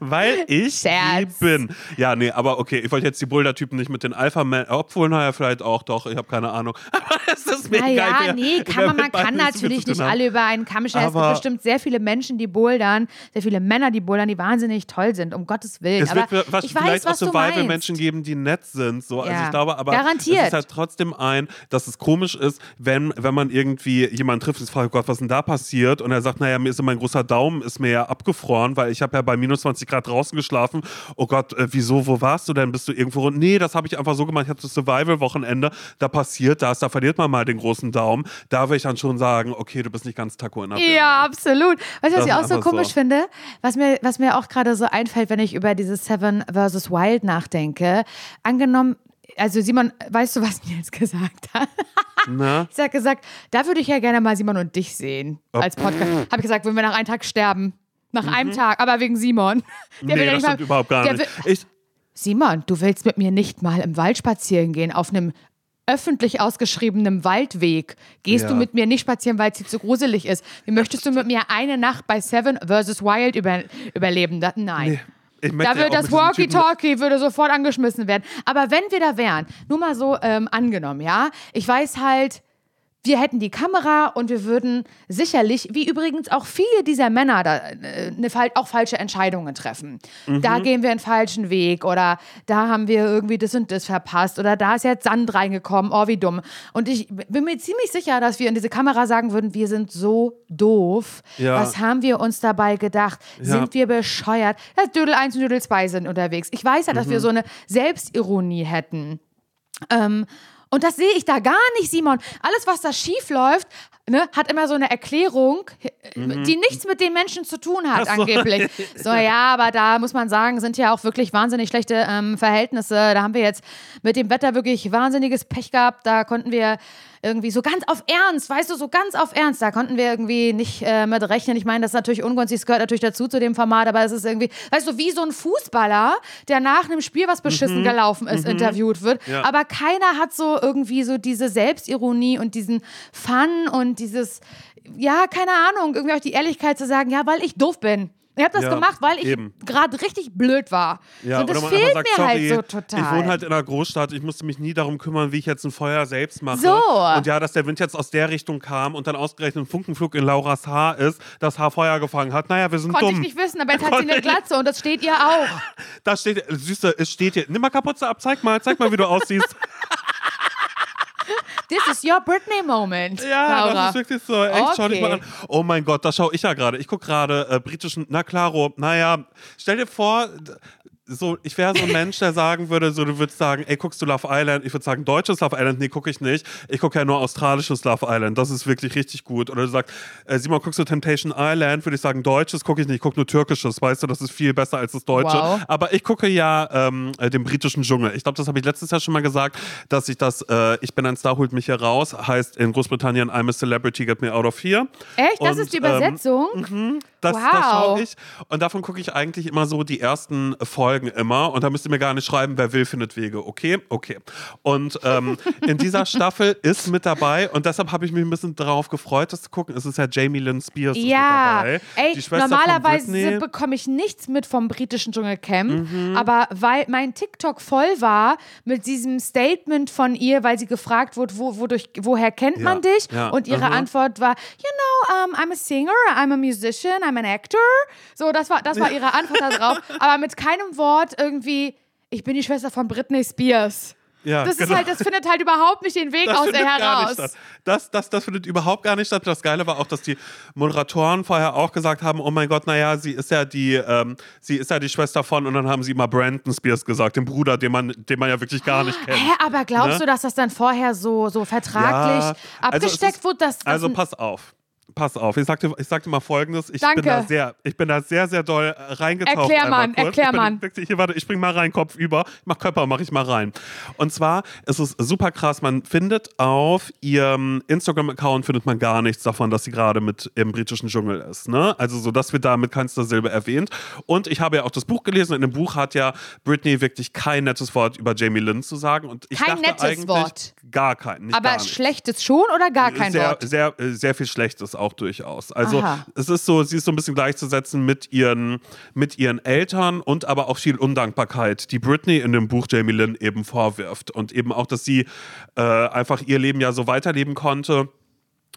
Weil ich Scherz. bin. Ja, nee, aber okay, ich wollte jetzt die Boulder-Typen nicht mit den Alpha-Men, obwohl, naja, vielleicht auch doch, ich habe keine Ahnung. Aber es ist mega Naja, geil. nee, kann man, man kann natürlich nicht alle über einen Kamm scheren. Es gibt bestimmt sehr viele Menschen, die bouldern, sehr viele Männer, die bouldern, die wahnsinnig toll sind, um Gottes Willen. Es aber wird was, ich weiß, vielleicht auch du meinst. Survival-Menschen geben, die nett sind. So. Also Ja. ich glaube, aber Garantiert. es ist halt trotzdem ein, dass es komisch ist, wenn, wenn man irgendwie jemanden trifft und fragt, Gott, was denn da passiert? Und er sagt, naja, mir ist mein großer Daumen ist mir ja abgefroren, weil ich habe ja bei minus 20 Grad draußen geschlafen. Oh Gott, äh, wieso, wo warst du denn? Bist du irgendwo rund? Nee, das habe ich einfach so gemacht. Ich hatte das Survival-Wochenende, da passiert das, da verliert man mal den großen Daumen. Da würde ich dann schon sagen, okay, du bist nicht ganz Taco in der Birne. Ja, absolut. Weißt du, was Das ich auch so komisch so. finde? Was mir, was mir auch gerade so einfällt, wenn ich über dieses Seven versus Wild nachdenke. Angenommen, also Simon, weißt du, was Nils gesagt hat? Na? Ich habe gesagt, da würde ich ja gerne mal Simon und dich sehen als Podcast. Habe ich gesagt, wenn wir nach einem Tag sterben. Nach einem Tag, aber wegen Simon. Der Mhm. nee, ja das stimmt überhaupt gar nicht. will- Ich, Simon, du willst mit mir nicht mal im Wald spazieren gehen, auf einem öffentlich ausgeschriebenen Waldweg. Gehst Ja. du mit mir nicht spazieren, weil es dir zu gruselig ist? Wie möchtest du mit mir eine Nacht bei Seven vs. Wild über, überleben? Da, nein. nee, ich Da würde das Walkie-Talkie würde sofort angeschmissen werden. Aber wenn wir da wären, nur mal so ähm, angenommen, ja, ich weiß halt, wir hätten die Kamera und wir würden sicherlich, wie übrigens auch viele dieser Männer, da, äh, ne, auch falsche Entscheidungen treffen. Mhm. Da gehen wir einen falschen Weg oder da haben wir irgendwie das und das verpasst oder da ist jetzt Sand reingekommen, oh wie dumm. Und ich bin mir ziemlich sicher, dass wir in diese Kamera sagen würden, wir sind so doof. Ja. Was haben wir uns dabei gedacht? Ja. Sind wir bescheuert? Das Dödel 1 und Dödel 2 sind unterwegs. Ich weiß ja, dass mhm. wir so eine Selbstironie hätten. Ähm, und das sehe ich da gar nicht, Simon. Alles, was da schief läuft, ne, hat immer so eine Erklärung, mhm. die nichts mit den Menschen zu tun hat, so. angeblich. So, ja, aber da muss man sagen, sind ja auch wirklich wahnsinnig schlechte ähm, Verhältnisse. Da haben wir jetzt mit dem Wetter wirklich wahnsinniges Pech gehabt. Da konnten wir irgendwie so ganz auf Ernst, weißt du, so ganz auf Ernst. Da konnten wir irgendwie nicht äh, mit rechnen. Ich meine, das ist natürlich ungünstig, es gehört natürlich dazu zu dem Format, aber es ist irgendwie, weißt du, wie so ein Fußballer, der nach einem Spiel, was beschissen mhm. gelaufen ist, mhm. interviewt wird. Ja. Aber keiner hat so irgendwie so diese Selbstironie und diesen Fun und dieses, ja, keine Ahnung, irgendwie auch die Ehrlichkeit zu sagen, ja, weil ich doof bin. Ich habe das ja, gemacht, weil ich gerade richtig blöd war. Ja, und das fehlt sagt, mir halt sorry, halt so total. Ich wohne halt in einer Großstadt, ich musste mich nie darum kümmern, wie ich jetzt ein Feuer selbst mache. So. Und ja, dass der Wind jetzt aus der Richtung kam und dann ausgerechnet ein Funkenflug in Lauras Haar ist, das Haar Feuer gefangen hat. Naja, wir sind Konnte dumm. Konnte ich nicht wissen, aber jetzt hat sie eine Glatze und das steht ihr auch. Da steht, Süße, es steht hier. Nimm mal Kapuze ab, zeig mal, zeig mal, wie du aussiehst. This is your Britney Moment. Ja, Laura. das ist wirklich so. Echt, okay. schau dich mal an. Oh mein Gott, da schaue ich ja gerade. Ich gucke gerade äh, britischen, na klaro, naja, stell dir vor, so, ich wäre so ein Mensch, der sagen würde, so, du würdest sagen, ey, guckst du Love Island? Ich würde sagen, deutsches Love Island, nee, gucke ich nicht. Ich gucke ja nur australisches Love Island, das ist wirklich richtig gut. Oder du sagst, äh, Simon, guckst du Temptation Island? Würde ich sagen, deutsches gucke ich nicht, ich gucke nur türkisches, weißt du, das ist viel besser als das deutsche. Wow. Aber ich gucke ja ähm, äh, den britischen Dschungel. Ich glaube, das habe ich letztes Jahr schon mal gesagt, dass ich das, äh, ich bin ein Star, holt mich hier raus, heißt in Großbritannien I'm a Celebrity, get me out of here. Echt? Das Und, ist die Übersetzung? Ähm, mhm, das, wow. das schaue ich. Und davon gucke ich eigentlich immer so die ersten Folgen immer. Und da müsst ihr mir gar nicht schreiben, wer will, findet Wege. Okay, okay. Und ähm, in dieser Staffel ist mit dabei und deshalb habe ich mich ein bisschen darauf gefreut, das zu gucken. Es ist ja Jamie Lynn Spears ja. mit dabei. Ey, normalerweise bekomme ich nichts mit vom britischen Dschungelcamp, mhm. aber weil mein TikTok voll war mit diesem Statement von ihr, weil sie gefragt wurde, wo, wodurch, woher kennt ja. man dich? Ja. Und ihre mhm. Antwort war, you know, um, I'm a singer, I'm a musician, I'm an actor. So, das war, das war ihre Antwort darauf. aber mit keinem Wort irgendwie, ich bin die Schwester von Britney Spears. Ja, das, genau. halt, das findet halt überhaupt nicht den Weg das aus der heraus. Das, das, das findet überhaupt gar nicht statt. Das Geile war auch, dass die Moderatoren vorher auch gesagt haben: Oh mein Gott, naja, sie ist ja die, ähm, sie ist ja die Schwester von, und dann haben sie immer Brandon Spears gesagt, den Bruder, den man, den man ja wirklich gar nicht kennt. Hä, aber glaubst ne? du, dass das dann vorher so, so vertraglich ja, also abgesteckt also wurde? also pass auf pass auf, ich sagte, ich sagte mal folgendes. Ich Danke. bin da sehr, ich bin da sehr, sehr doll äh, reingetaucht. Erklär mal, erklär mal. Hier, warte, ich spring mal rein, Kopf über. Ich mach Körper, mach ich mal rein. Und zwar ist es super krass, man findet auf ihrem Instagram-Account findet man gar nichts davon, dass sie gerade mit im britischen Dschungel ist. Ne? Also so, das wird da mit keinster Silbe erwähnt. Und ich habe ja auch das Buch gelesen und in dem Buch hat ja Britney wirklich kein nettes Wort über Jamie Lynn zu sagen. Und ich kein dachte nettes Wort. Gar kein. Aber gar schlechtes schon oder gar kein sehr, Wort? Sehr, sehr viel Schlechtes auch durchaus. Also Aha. es ist so, sie ist so ein bisschen gleichzusetzen mit ihren, mit ihren Eltern und aber auch viel Undankbarkeit, die Britney in dem Buch Jamie Lynn eben vorwirft. Und eben auch, dass sie äh, einfach ihr Leben ja so weiterleben konnte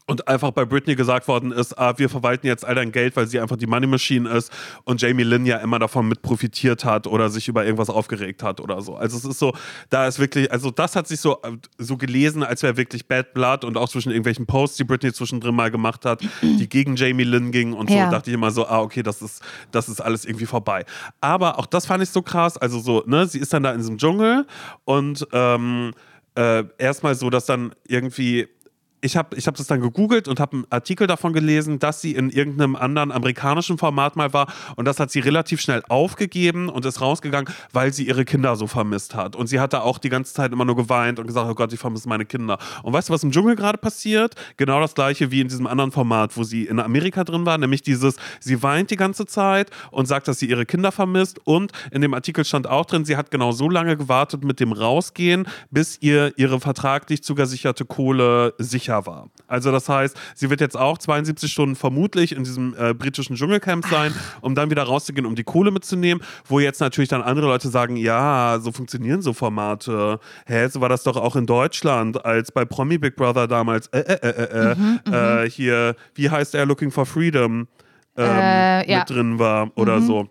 und einfach bei Britney gesagt worden ist, ah, wir verwalten jetzt all dein Geld, weil sie einfach die Money Machine ist und Jamie Lynn ja immer davon mit profitiert hat oder sich über irgendwas aufgeregt hat oder so. Also es ist so, da ist wirklich, also das hat sich so, so gelesen, als wäre wirklich Bad Blood und auch zwischen irgendwelchen Posts, die Britney zwischendrin mal gemacht hat, die gegen Jamie Lynn gingen und so, ja. dachte ich immer so, ah, okay, das ist, das ist alles irgendwie vorbei. Aber auch das fand ich so krass, also so, ne, sie ist dann da in diesem Dschungel und ähm, äh, erstmal so, dass dann irgendwie ich habe ich hab das dann gegoogelt und habe einen Artikel davon gelesen, dass sie in irgendeinem anderen amerikanischen Format mal war und das hat sie relativ schnell aufgegeben und ist rausgegangen, weil sie ihre Kinder so vermisst hat. Und sie hat da auch die ganze Zeit immer nur geweint und gesagt, oh Gott, ich vermisse meine Kinder. Und weißt du, was im Dschungel gerade passiert? Genau das gleiche wie in diesem anderen Format, wo sie in Amerika drin war, nämlich dieses, sie weint die ganze Zeit und sagt, dass sie ihre Kinder vermisst und in dem Artikel stand auch drin, sie hat genau so lange gewartet mit dem Rausgehen, bis ihr ihre vertraglich zugesicherte Kohle sicher sicher war. Also das heißt, sie wird jetzt auch 72 Stunden vermutlich in diesem äh, britischen Dschungelcamp sein, um dann wieder rauszugehen, um die Kohle mitzunehmen, wo jetzt natürlich dann andere Leute sagen, ja, so funktionieren so Formate. Hä, so war das doch auch in Deutschland, als bei Promi Big Brother damals, äh, äh, äh, äh, Mhm, äh, hier, wie heißt er, Looking for Freedom, ähm, Äh, ja. mit drin war oder so.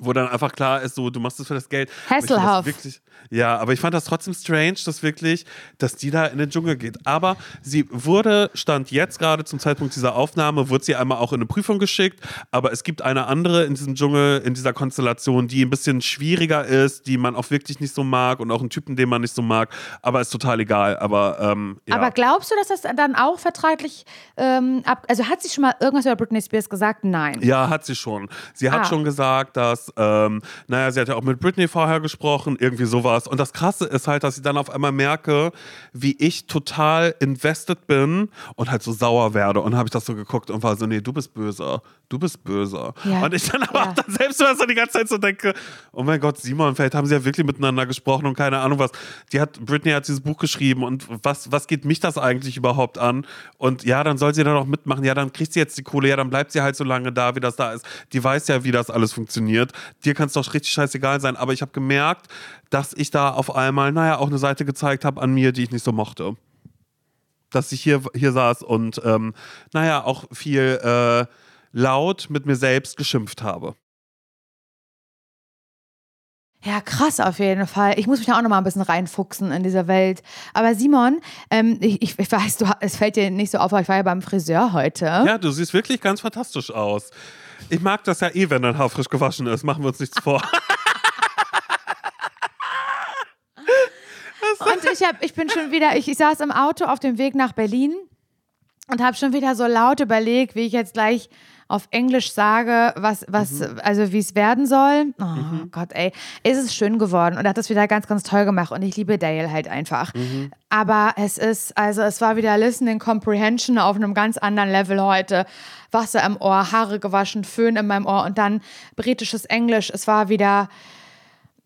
Wo dann einfach klar ist, so, du machst es für das Geld. Hasselhoff. Wirklich, ja, aber ich fand das trotzdem strange, dass wirklich, dass die da in den Dschungel geht. Aber sie wurde, stand jetzt gerade zum Zeitpunkt dieser Aufnahme, wurde sie einmal auch in eine Prüfung geschickt. Aber es gibt eine andere in diesem Dschungel, in dieser Konstellation, die ein bisschen schwieriger ist, die man auch wirklich nicht so mag und auch einen Typen, den man nicht so mag. Aber ist total egal. Aber, ähm, ja. Aber glaubst du, dass das dann auch vertraglich ähm, ab. Also hat sie schon mal irgendwas über Britney Spears gesagt? Nein. Ja, hat sie schon. Sie hat Ah. schon gesagt, dass, ähm, naja, sie hat ja auch mit Britney vorher gesprochen, irgendwie sowas. Und das Krasse ist halt, dass ich dann auf einmal merke, wie ich total invested bin und halt so sauer werde. Und habe ich das so geguckt und war so, nee, du bist böse. Du bist böse. Ja. Und ich dann aber Ja. auch dann selbst so die ganze Zeit so denke, oh mein Gott, Simon, vielleicht haben sie ja wirklich miteinander gesprochen und keine Ahnung was. Die hat, Britney hat dieses Buch geschrieben und was, was geht mich das eigentlich überhaupt an? Und ja, dann soll sie da noch mitmachen. Ja, dann kriegt sie jetzt die Kohle. Ja, dann bleibt sie halt so lange da, wie das da ist. Die weiß ja, wie das alles funktioniert. Dir kann es doch richtig scheißegal sein. Aber ich habe gemerkt, dass ich da auf einmal, naja, auch eine Seite gezeigt habe an mir, die ich nicht so mochte. Dass ich hier, hier saß und, ähm, naja, auch viel äh, laut mit mir selbst geschimpft habe. Ja, krass auf jeden Fall. Ich muss mich da auch noch mal ein bisschen reinfuchsen in diese Welt. Aber Simon, ähm, ich, ich, ich weiß, du, es fällt dir nicht so auf, aber ich war ja beim Friseur heute. Ja, du siehst wirklich ganz fantastisch aus. Ich mag das ja eh, wenn dein Haar frisch gewaschen ist. Machen wir uns nichts vor. Und ich, hab, ich bin schon wieder, ich, ich saß im Auto auf dem Weg nach Berlin und habe schon wieder so laut überlegt, wie ich jetzt gleich auf Englisch sage, was, was, also wie es werden soll. Oh Gott, ey. Es ist schön geworden und hat das wieder ganz, ganz toll gemacht und ich liebe Dale halt einfach. Aber es ist, also es war wieder Listening Comprehension auf einem ganz anderen Level heute. Wasser im Ohr, Haare gewaschen, Föhn in meinem Ohr und dann britisches Englisch. Es war wieder,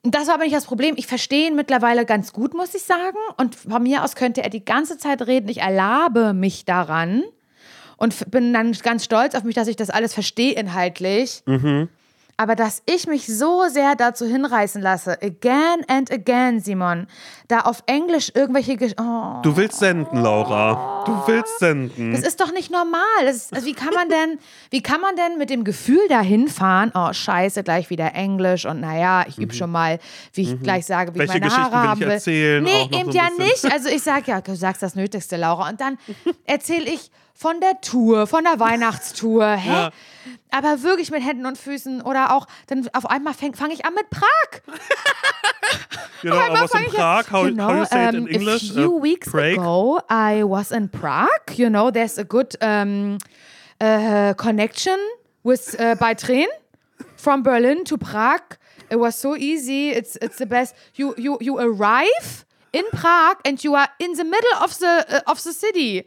das war aber nicht das Problem. Ich verstehe ihn mittlerweile ganz gut, muss ich sagen. Und von mir aus könnte er die ganze Zeit reden. Ich erlabe mich daran und bin dann ganz stolz auf mich, dass ich das alles verstehe inhaltlich. Aber dass ich mich so sehr dazu hinreißen lasse, again and again, Simon, da auf Englisch irgendwelche. Gesch- Oh. Du willst senden, Laura. Du willst senden. Das ist doch nicht normal. Ist, also wie kann man denn, wie kann man denn mit dem Gefühl dahin fahren, oh scheiße, gleich wieder Englisch und naja, ich übe schon mal, wie ich gleich sage, wie Mhm. Welche ich meine Geschichten Haare will ich erzählen? Nee, eben so ja bisschen. nicht. Also ich sage ja, du sagst das Nötigste, Laura. Und dann erzähle ich von der Tour, von der Weihnachtstour. Hä? Ja. Aber wirklich mit Händen und Füßen oder auch, dann auf einmal fange fang ich an mit Prag. You know, I was fang in ich an- Prague. How, you know, how you say it in um, English? A few Uh, weeks Prague? ago, I was in Prague. You know, there's a good um, uh, connection with uh, by train from Berlin to Prague. It was so easy. It's it's the best. You you you arrive in Prague and you are in the middle of the uh, of the city.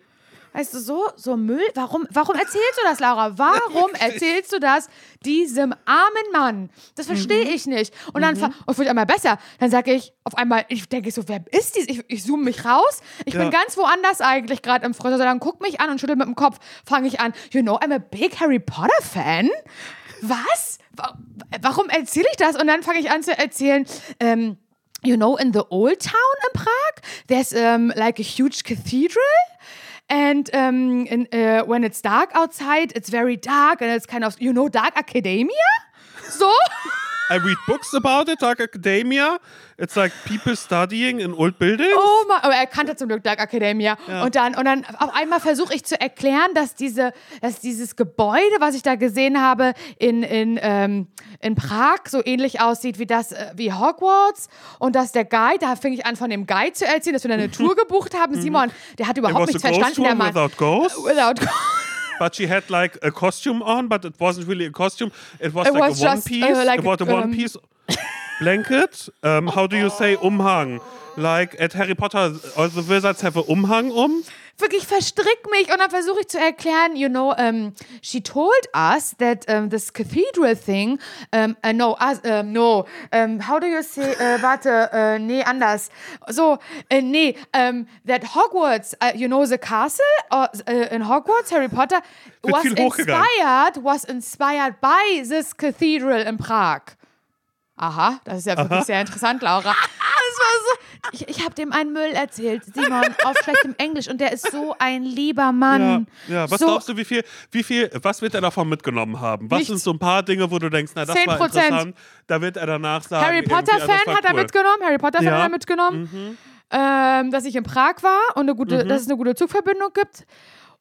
Weißt du, so, so Müll. Warum, warum erzählst du das, Laura? Warum erzählst du das diesem armen Mann? Das verstehe Mhm. ich nicht. Und dann fa- und wird einmal besser. Dann sage ich auf einmal, ich denke so, wer ist dies? Ich, ich zoome mich raus. Ich Ja. bin ganz woanders eigentlich gerade im Friseur. Dann guckt mich an und schüttelt mit dem Kopf. Fange ich an, you know, I'm a big Harry Potter Fan. Was? Wa- Warum erzähle ich das? Und dann fange ich an zu erzählen, ähm, you know, in the old town in Prague, there's um, like a huge cathedral. And um, in, uh, when it's dark outside, it's very dark and it's kind of, you know, dark academia? So? I read books about it, Dark Academia. It's like people studying in old buildings. Oh mein, aber er kannte zum Glück Dark Academia. Und dann, und dann auf einmal versuche ich zu erklären, dass, diese, dass dieses Gebäude, was ich da gesehen habe in, in, ähm, in Prag, so ähnlich aussieht wie das, äh, wie Hogwarts. Und dass der Guide, da fing ich an, von dem Guide zu erzählen, dass wir da eine Tour gebucht haben. Simon, der hat überhaupt nichts verstanden, der Mann. without ghosts, Without but she had like a costume on, but it wasn't really a costume. It was It like was a one piece. uh, like, it was a one um, piece. Blanket. Um, how do you say Umhang? Like at Harry Potter, all the wizards have a Umhang um. Wirklich verstrick mich und dann versuche ich zu erklären, you know, um, she told us that um, this cathedral thing, um, uh, no, uh, no, um, how do you say, uh, warte, uh, nee, anders. So, uh, nee, um, that Hogwarts, uh, you know, the castle uh, in Hogwarts, Harry Potter, was inspired, was inspired by this cathedral in Prag. Aha, das ist ja wirklich sehr interessant, Laura. Das war so. Ich, ich habe dem einen Müll erzählt, Simon, auf schlechtem Englisch und der ist so ein lieber Ja, Mann. ja. Was so, glaubst du, wie viel, wie viel, was wird er davon mitgenommen haben? Was Nichts. sind so ein paar Dinge, wo du denkst, na, das war 10%. interessant. Da wird er danach sagen, Harry Potter-Fan war hat er cool. mitgenommen, Harry Potter-Fan Ja. Mhm. hat er mitgenommen, ähm, dass ich in Prag war und eine gute, dass es eine gute Zugverbindung gibt.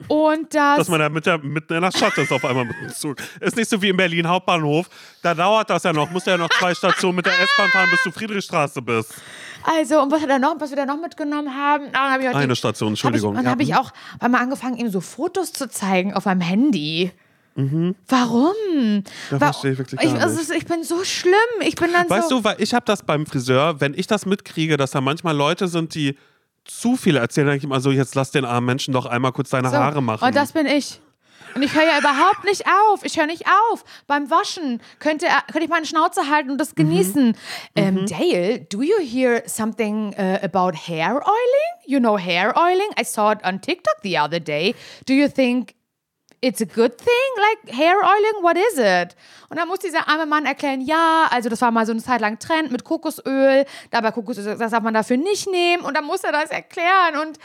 Und dass, Dass man da mit der, mitten in der Stadt ist auf einmal mit dem Zug. Ist nicht so wie in Berlin Hauptbahnhof. Da dauert das ja noch. Musst du ja noch zwei Stationen mit der S-Bahn fahren, bis du Friedrichstraße bist. Also, und was, hat er noch, was wir da noch mitgenommen haben? Ah, dann hab ich heute Eine Station, Entschuldigung. Hab ich, Ja. habe ich auch einmal angefangen, ihm so Fotos zu zeigen auf meinem Handy. Warum? Mhm. Ja, Wa- verstehe ich wirklich ich, gar also, nicht. ich bin so schlimm. Ich bin dann Weißt so. du, weil ich habe das beim Friseur, wenn ich das mitkriege, dass da manchmal Leute sind, die zu viel erzählen, denke ich immer so, jetzt lass den armen Menschen doch einmal kurz deine So, Haare machen. Und das bin ich. Und ich höre ja überhaupt nicht auf. Ich höre nicht auf. Beim Waschen könnte, könnte ich meine Schnauze halten und das Mhm. genießen. Ähm, Dale, do you hear something uh, about hair oiling? You know hair oiling? I saw it on TikTok the other day. Do you think it's a good thing, like hair oiling? What is it? Und dann muss dieser arme Mann erklären, ja, also das war mal so eine Zeit lang Trend mit Kokosöl, aber Kokosöl, das darf man dafür nicht nehmen. Und dann muss er das erklären und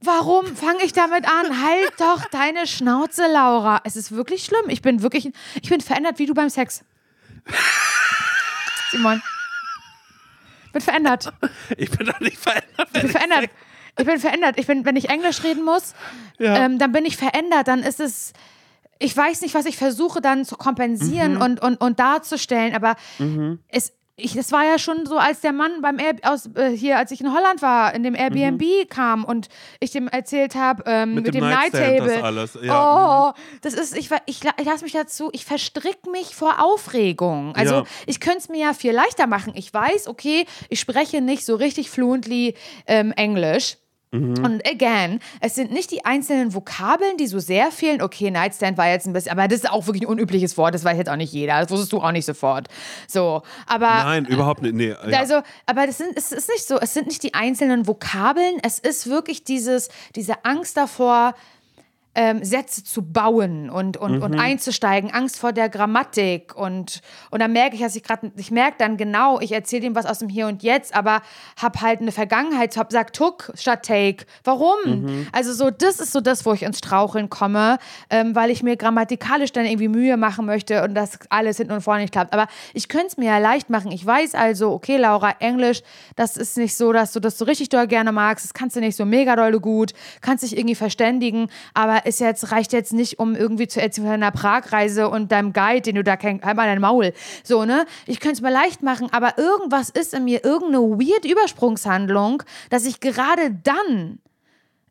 Warum fange ich damit an? Halt doch deine Schnauze, Laura. Es ist wirklich schlimm. Ich bin wirklich, ich bin verändert wie du beim Sex. Simon. Ich bin verändert. ich bin da nicht verändert. Ich bin verändert. Ich bin verändert. Ich bin, wenn ich Englisch reden muss, Ja. ähm, dann bin ich verändert. Dann ist es, ich weiß nicht, was ich versuche dann zu kompensieren Mhm. und, und, und darzustellen, aber es, ich, das war ja schon so, als der Mann beim Air, aus, äh, hier, als ich in Holland war, in dem Airbnb kam und ich dem erzählt habe, ähm, mit, Mit dem, dem Night Table. alles, ja. Oh, das ist, ich, war- ich, ich lasse mich dazu, ich verstrick mich vor Aufregung. Also Ja. ich könnte es mir ja viel leichter machen. Ich weiß, okay, ich spreche nicht so richtig fluently ähm, Englisch. Mhm. Und again, es sind nicht die einzelnen Vokabeln, die so sehr fehlen. Okay, Nightstand war jetzt ein bisschen, aber das ist auch wirklich ein unübliches Wort, das weiß jetzt auch nicht jeder. Das wusstest du auch nicht sofort. So, aber Nein, überhaupt nicht. Nee, ja. also, aber das sind, es ist nicht so, es sind nicht die einzelnen Vokabeln, es ist wirklich dieses, diese Angst davor, ähm, Sätze zu bauen und, und, und Mhm. einzusteigen, Angst vor der Grammatik und, und dann merke ich, dass ich gerade, ich merke dann genau, ich erzähle ihm was aus dem Hier und Jetzt, aber habe halt eine Vergangenheit, hab sagt Tuck statt Take. Warum? Mhm. Also so, das ist so das, wo ich ins Straucheln komme, ähm, weil ich mir grammatikalisch dann irgendwie Mühe machen möchte und das alles hinten und vorne nicht klappt. Aber ich könnte es mir ja leicht machen. Ich weiß also, okay, Laura, Englisch, das ist nicht so, dass du das so richtig doll gerne magst. Das kannst du nicht so mega doll gut, kannst dich irgendwie verständigen, aber ist jetzt, reicht jetzt nicht, um irgendwie zu erzählen von deiner Pragreise und deinem Guide, den du da kennst, halt mal dein Maul. So, ne? Ich könnte es mir leicht machen, aber irgendwas ist in mir, irgendeine weird Übersprungshandlung, dass ich gerade dann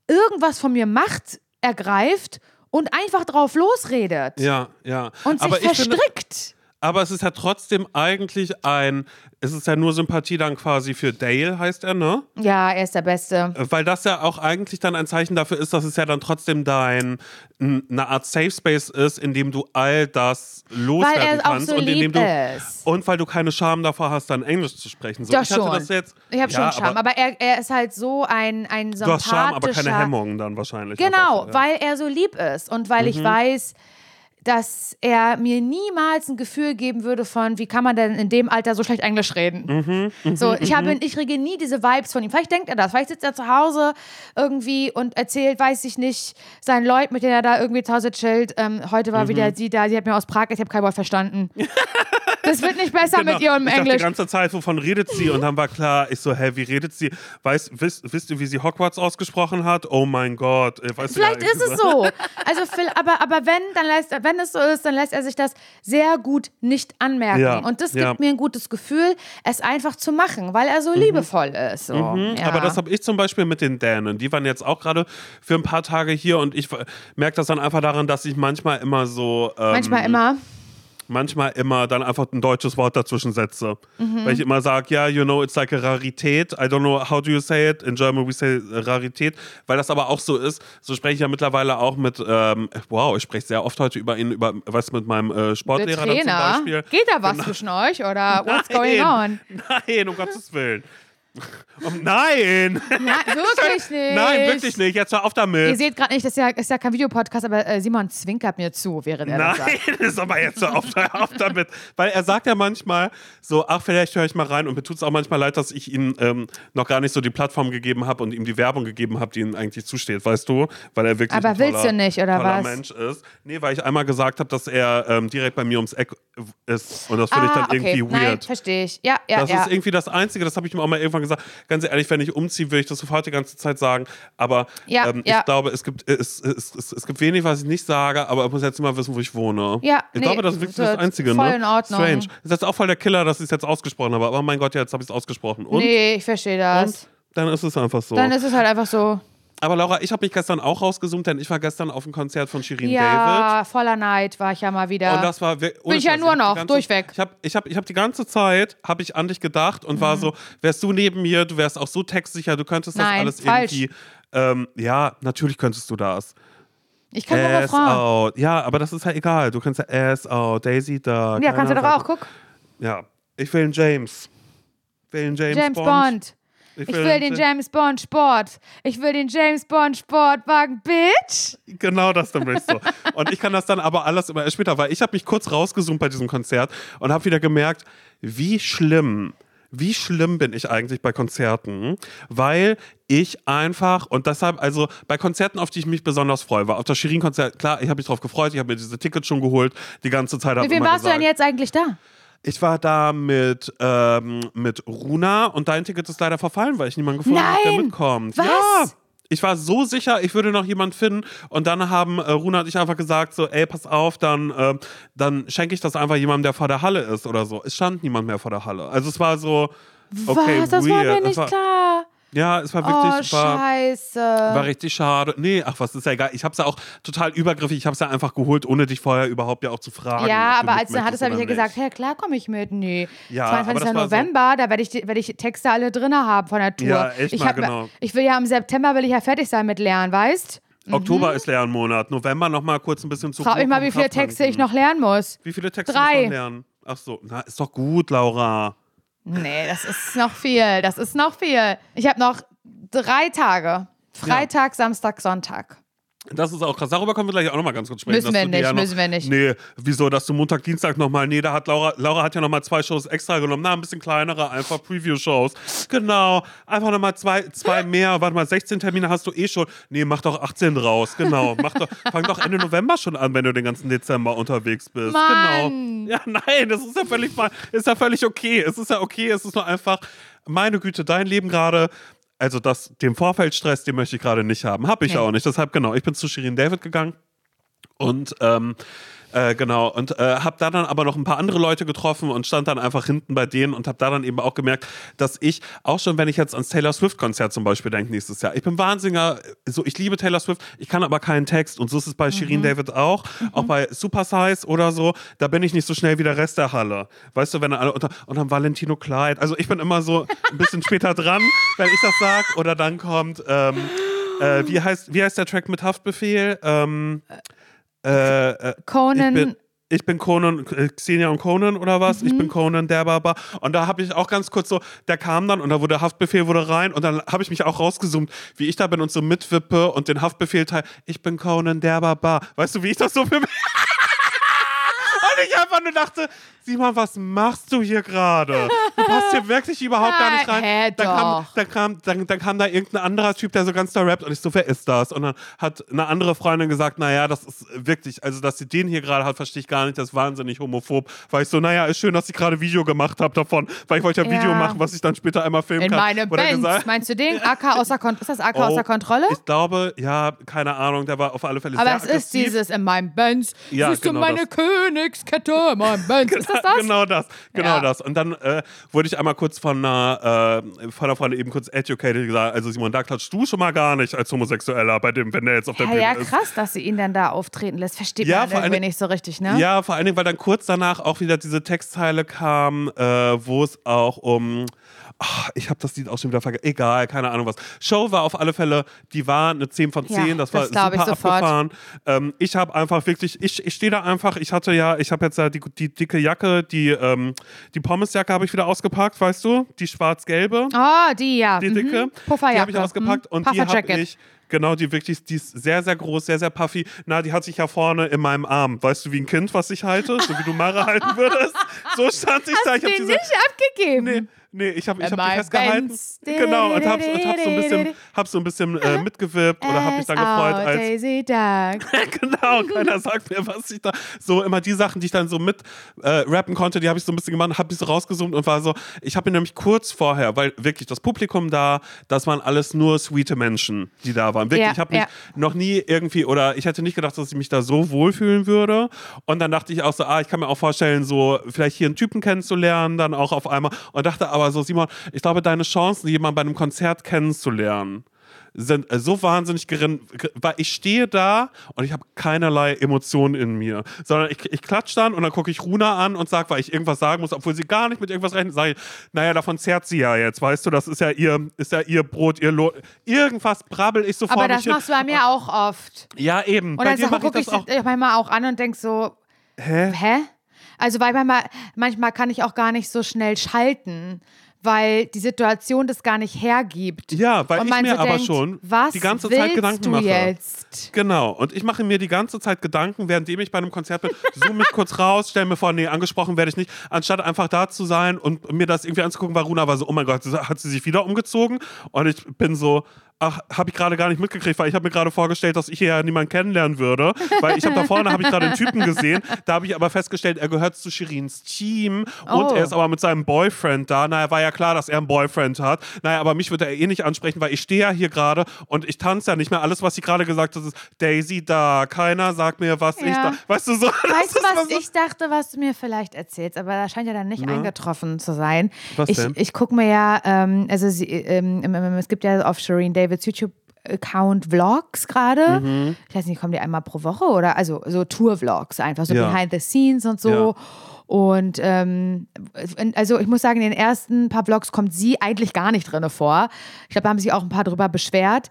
irgendwas von mir Macht ergreift und einfach drauf losredet ja, ja. und sich aber verstrickt. Aber es ist ja trotzdem eigentlich ein, es ist ja nur Sympathie dann quasi für Dale, heißt er, ne? ja, er ist der Beste. Weil das ja auch eigentlich dann ein Zeichen dafür ist, dass es ja dann trotzdem dein eine Art Safe Space ist, in dem du all das loswerden er kannst so und in dem du ist. und weil du keine Scham davor hast, dann Englisch zu sprechen. So, Doch ich hatte schon. das jetzt. Ich habe ja, schon Charme, aber, er, er ist halt so ein, ein du hast Scham, aber keine sympathischer- Hemmungen dann wahrscheinlich. Genau, einfach, ja. Mhm. weil er so lieb ist und weil ich weiß, dass er mir niemals ein Gefühl geben würde von, wie kann man denn in dem Alter so schlecht Englisch reden. Mhm, so, ich habe, ich kriege nie diese Vibes von ihm. Vielleicht denkt er das, vielleicht sitzt er zu Hause irgendwie und erzählt, weiß ich nicht, seinen Leuten, mit denen er da irgendwie zu Hause chillt. Ähm, heute Mhm. war wieder sie da, sie hat mir aus Prag, ich habe kein Wort verstanden. das wird nicht besser mit ihrem Genau. ich dachte die Englisch. ganze Zeit, wovon redet sie? Und dann war klar, ich so, hä, wie redet sie? Weißt, wisst, wisst ihr, wie sie Hogwarts ausgesprochen hat? Oh mein Gott. Äh, Weißt Vielleicht ja, ist es so. Also, Phil, aber, aber wenn, dann lässt, wenn es so ist, dann lässt er sich das sehr gut nicht anmerken. Ja, Und das ja. gibt mir ein gutes Gefühl, es einfach zu machen, weil er so liebevoll ist. So. Ja. Mhm. Aber das habe ich zum Beispiel mit den Dänen. Die waren jetzt auch gerade für ein paar Tage hier und ich merke das dann einfach daran, dass ich manchmal immer so. Ähm, Manchmal immer. Manchmal immer dann einfach ein deutsches Wort dazwischen setze. Mhm. Weil ich immer sage, ja, you know, it's like a Rarität. I don't know how do you say it. In German we say Rarität. Weil das aber auch so ist, so spreche ich ja mittlerweile auch mit, ähm, wow, ich spreche sehr oft heute über ihn, über was mit meinem äh, Sportlehrer zum. Beispiel. Geht da was zwischen euch oder what's going on? Nein, um Gottes Willen. Um, nein! Ja, wirklich nicht. Nein, wirklich nicht. Jetzt hör auf Ihr damit. seht gerade nicht, das ist ja, ist ja kein Videopodcast, aber äh, Simon zwinkert mir zu, während er das sagt. Nein, ist aber jetzt hör auf, auf damit. Weil er sagt ja manchmal so, ach, vielleicht höre ich mal rein. Und mir tut es auch manchmal leid, dass ich ihm ähm, noch gar nicht so die Plattform gegeben habe und ihm die Werbung gegeben habe, die ihm eigentlich zusteht, weißt du? Weil er wirklich Aber ein toller, willst du nicht, oder toller was? Mensch ist. Nee, weil ich einmal gesagt habe, dass er ähm, direkt bei mir ums Eck ist. Und das finde ich dann Ah, okay. irgendwie Nein, weird. verstehe ich. Ja, ja, Das ja. ist irgendwie das Einzige, das habe ich ihm auch mal irgendwann gesagt. Ganz ehrlich, wenn ich umziehe, würde ich das sofort die ganze Zeit sagen. Aber Ja, ähm, ja. ich glaube, es gibt, es, es, es, es gibt wenig, was ich nicht sage, aber ich muss jetzt immer wissen, wo ich wohne. Ja, ich nee, glaube, das ist wirklich das Einzige. voll ne? in Ordnung. Strange. Ist jetzt auch voll der Killer, dass ich es jetzt ausgesprochen habe. Aber mein Gott, jetzt habe ich es ausgesprochen. Und, nee, ich verstehe das. und dann ist es einfach so. Dann ist es halt einfach so. Aber Laura, ich habe mich gestern auch rausgezoomt, denn ich war gestern auf dem Konzert von Shirin David. Ja, voller Neid war ich ja mal wieder. Und das war ohne ich ja nur hab noch, ganze, durchweg. Mhm. Ich habe ich hab, ich hab die ganze Zeit habe ich an dich gedacht und war so, wärst du neben mir, du wärst auch so textsicher, du könntest das Nein, alles falsch. irgendwie. Ähm, ja, natürlich könntest du das. ich kann nur Ass Refrain. out. Ja, aber das ist ja egal. Du kannst ja Ass out, Daisy da. Ja, kannst du doch auch, guck. Ja, ich will einen James. Ich will einen James, James Bond. Bond. Ich will den James Bond Sport. Ich will den James Bond Sportwagen, Bitch. Genau das dann willst du. Und ich kann das dann aber alles immer später, weil ich habe mich kurz rausgezoomt bei diesem Konzert und habe wieder gemerkt, wie schlimm, wie schlimm bin ich eigentlich bei Konzerten, weil ich einfach und deshalb, also bei Konzerten, auf die ich mich besonders freue, war auf das Shirin-Konzert, klar, ich habe mich drauf gefreut, ich habe mir diese Tickets schon geholt, die ganze Zeit. Mit wem warst du denn gesagt- jetzt eigentlich da? Ich war da mit, ähm, mit Runa und dein Ticket ist leider verfallen, weil ich niemanden gefunden habe, der mitkommt. Was? Ja! Ich war so sicher, ich würde noch jemanden finden. Und dann haben äh, Runa und ich einfach gesagt: so, ey, pass auf, dann, ähm, dann schenke ich das einfach jemandem, der vor der Halle ist oder so. Es stand niemand mehr vor der Halle. Also es war so, okay, Was? Das weird. war mir nicht war, klar. Ja, es war Oh, wirklich, war, scheiße. war richtig schade. Nee, ach was, ist ja egal. Ich hab's ja auch total übergriffig. Ich hab's ja einfach geholt, ohne dich vorher überhaupt ja auch zu fragen. ja, aber als du hattest, habe ich ja gesagt, ja klar komme ich mit. Nee. Ja, aber 22. das war so- November, da werde ich, werde ich Texte alle drin haben von der Tour. Ja, echt ich mal, hab- genau. Ich will ja im September will ich ja fertig sein mit Lernen, weißt? Oktober ist Lernmonat. November noch mal kurz ein bisschen zu Frag mich mal, wie viele Texte ich noch lernen muss. Wie viele Texte Drei. muss man lernen? Ach so, na, ist doch gut, Laura. Nee, das ist noch viel. Das ist noch viel. Ich habe noch drei Tage. Freitag, Samstag, Sonntag. Das ist auch krass. Darüber können wir gleich auch noch mal ganz kurz sprechen. Müssen wir nicht, ja noch, müssen wir nicht. Nee, wieso, dass du Montag, Dienstag noch mal, nee, da hat Laura, Laura hat ja noch mal zwei Shows extra genommen. Na, ein bisschen kleinere, einfach Preview-Shows. Genau, einfach noch mal zwei, zwei mehr. Warte mal, 16 Termine hast du eh schon. Nee, mach doch 18 draus, genau. Mach doch, fang doch Ende November schon an, wenn du den ganzen Dezember unterwegs bist. Mann. Genau. Ja, nein, das ist ja völlig, ist ja völlig okay. Es ist ja okay, es ist nur einfach, meine Güte, dein Leben gerade also das, den Vorfeldstress, den möchte ich gerade nicht haben. Hab ich Nee. auch nicht. Deshalb, genau, ich bin zu Shirin David gegangen und ähm, äh, genau, und äh, habe da dann aber noch ein paar andere Leute getroffen und stand dann einfach hinten bei denen und habe da dann eben auch gemerkt, dass ich, auch schon wenn ich jetzt ans Taylor Swift-Konzert zum Beispiel denke nächstes Jahr, ich bin Wahnsinniger, so ich liebe Taylor Swift, ich kann aber keinen Text. Und so ist es bei Shirin David auch, auch bei Super Size oder so, da bin ich nicht so schnell wie der Rest der Halle. Weißt du, wenn alle unter, und dann Valentino Kleid, also ich bin immer so ein bisschen später dran, wenn ich das sag, oder dann kommt, ähm, äh, wie, heißt, wie heißt der Track mit Haftbefehl? Ähm, äh, äh, Conan. ich bin, ich bin Conan, äh, Xenia und Conan oder was? Ich Mhm. bin Conan, der Baba. Und da habe ich auch ganz kurz so, der kam dann und da wurde Haftbefehl wurde rein und dann habe ich mich auch rausgezoomt, wie ich da bin und so mitwippe und den Haftbefehl teil. Ich bin Conan, der Baba. Weißt du, wie ich das so für mich. Und ich einfach nur dachte, Simon, was machst du hier gerade? Du passt hier wirklich überhaupt gar nicht rein. Hä, dann, kam, dann, kam, dann, dann kam da irgendein anderer Typ, der so ganz da rappt und ich so, wer ist das? Und dann hat eine andere Freundin gesagt, naja, das ist wirklich, also dass sie den hier gerade hat, verstehe ich gar nicht, das ist wahnsinnig homophob. Weil ich so, naja, ist schön, dass ich gerade Video gemacht habe davon, weil ich wollte ja, Ja. Video machen, was ich dann später einmal filmen in kann. meine Benz. gesagt- Meinst du den? AK außer Kontrolle? Ist das AK Oh, außer Kontrolle? Ich glaube, ja, keine Ahnung, der war auf alle Fälle Aber es ist aggressiv. dieses in meinem Benz. Ja, Siehst du genau meine das. Kette, mein Benz. Ist das das? Genau das, genau Ja. das. Und dann äh, wurde ich einmal kurz von einer, äh, von einer Freundin eben kurz educated gesagt, also Simon, da klatschst du schon mal gar nicht als Homosexueller bei dem, wenn der jetzt auf der Ja, Bühne ja, ist. krass, dass sie ihn dann da auftreten lässt. Versteht Ja, man vor irgendwie allem- nicht so richtig, ne? Ja, vor allen Dingen, weil dann kurz danach auch wieder diese Textzeile kam, äh, wo es auch um. Ach, ich habe das Lied auch schon wieder vergessen. Egal, keine Ahnung was. Show war auf alle Fälle, die war eine 10 von 10. Ja, das war das ich super sofort. abgefahren. Ähm, ich habe einfach wirklich, ich, ich stehe da einfach, ich hatte ja, ich habe jetzt ja die, die dicke Jacke, die, ähm, die Pommesjacke habe ich wieder ausgepackt, weißt du? Die schwarz-gelbe Oh, die, ja. die mhm. dicke. Pufferjacke. Die habe ich ausgepackt mhm. und die habe ich. Genau, die wirklich, die ist sehr, sehr groß, sehr, sehr puffy. Na, die hat sich ja vorne in meinem Arm. Weißt du, wie ein Kind, was ich halte? So wie du Mara halten würdest. So stand ich da. Ich Hast habe diese. nicht abgegeben? Nee, nee, ich habe ich hab die festgehalten. Benz. Genau, und hab, und hab so ein bisschen, hab so ein bisschen äh, mitgewirbt oder hab mich dann gefreut, als Daisy Duck. genau, keiner sagt mir, was ich da. So immer die Sachen, die ich dann so mit äh, rappen konnte, die habe ich so ein bisschen gemacht, habe ich so rausgezoomt und war so, ich habe mir nämlich kurz vorher, weil wirklich das Publikum da, das waren alles nur sweete Menschen, die da waren. Wirklich, Ja, ich habe mich ja. noch nie irgendwie, oder ich hätte nicht gedacht, dass ich mich da so wohlfühlen würde. Und dann dachte ich auch so, ah, ich kann mir auch vorstellen, so vielleicht hier einen Typen kennenzulernen, dann auch auf einmal. Und dachte aber so, Simon, ich glaube, deine Chancen, jemanden bei einem Konzert kennenzulernen, sind äh, so wahnsinnig gering, ge- weil ich stehe da und ich habe keinerlei Emotionen in mir, sondern ich, ich klatsch dann und dann gucke ich Runa an und sage, weil ich irgendwas sagen muss, obwohl sie gar nicht mit irgendwas rechnet, sage ich, naja, davon zehrt sie ja jetzt, weißt du, das ist ja ihr, ist ja ihr Brot, ihr Lohn. Irgendwas brabbel ich so vor Aber das hin. machst du bei mir auch oft. Ja, eben. Und dann mache ich gucke das ich auch. dich manchmal auch an und denk so, Hä? hä? Also weil manchmal, manchmal kann ich auch gar nicht so schnell schalten, weil die Situation das gar nicht hergibt. Ja, weil und ich mir so aber denkt, schon was die ganze Zeit Gedanken du mache. jetzt? Genau, und ich mache mir die ganze Zeit Gedanken, währenddem ich bei einem Konzert bin, zoome mich kurz raus, stelle mir vor, nee, angesprochen werde ich nicht, anstatt einfach da zu sein und mir das irgendwie anzugucken, war Runa war so, oh mein Gott, hat sie sich wieder umgezogen? Und ich bin so, ach, habe ich gerade gar nicht mitgekriegt, weil ich habe mir gerade vorgestellt, dass ich hier ja niemanden kennenlernen würde, weil ich habe da vorne, habe ich gerade einen Typen gesehen, da habe ich aber festgestellt, er gehört zu Shirins Team und Oh. er ist aber mit seinem Boyfriend da. Naja, war ja klar, dass er einen Boyfriend hat. Naja, aber mich wird er eh nicht ansprechen, weil ich stehe ja hier gerade und ich tanze ja nicht mehr. Alles, was sie gerade gesagt hat, ist Daisy da. Keiner sagt mir, was ich Ja. da. Weißt du so? Weißt du, was so- ich dachte, was du mir vielleicht erzählst, aber da scheint ja dann nicht eingetroffen zu sein. Was ich denn? ich gucke mir ja, ähm, also sie, ähm, ähm, ähm, es gibt ja auf Shireen Davids YouTube Account Vlogs gerade. Mhm. Ich weiß nicht, kommen die einmal pro Woche oder also so Tour-Vlogs einfach, so Ja. behind the scenes und so. Und ähm, also ich muss sagen, in den ersten paar Vlogs kommt sie eigentlich gar nicht drin vor. Ich glaube, da haben sich auch ein paar drüber beschwert.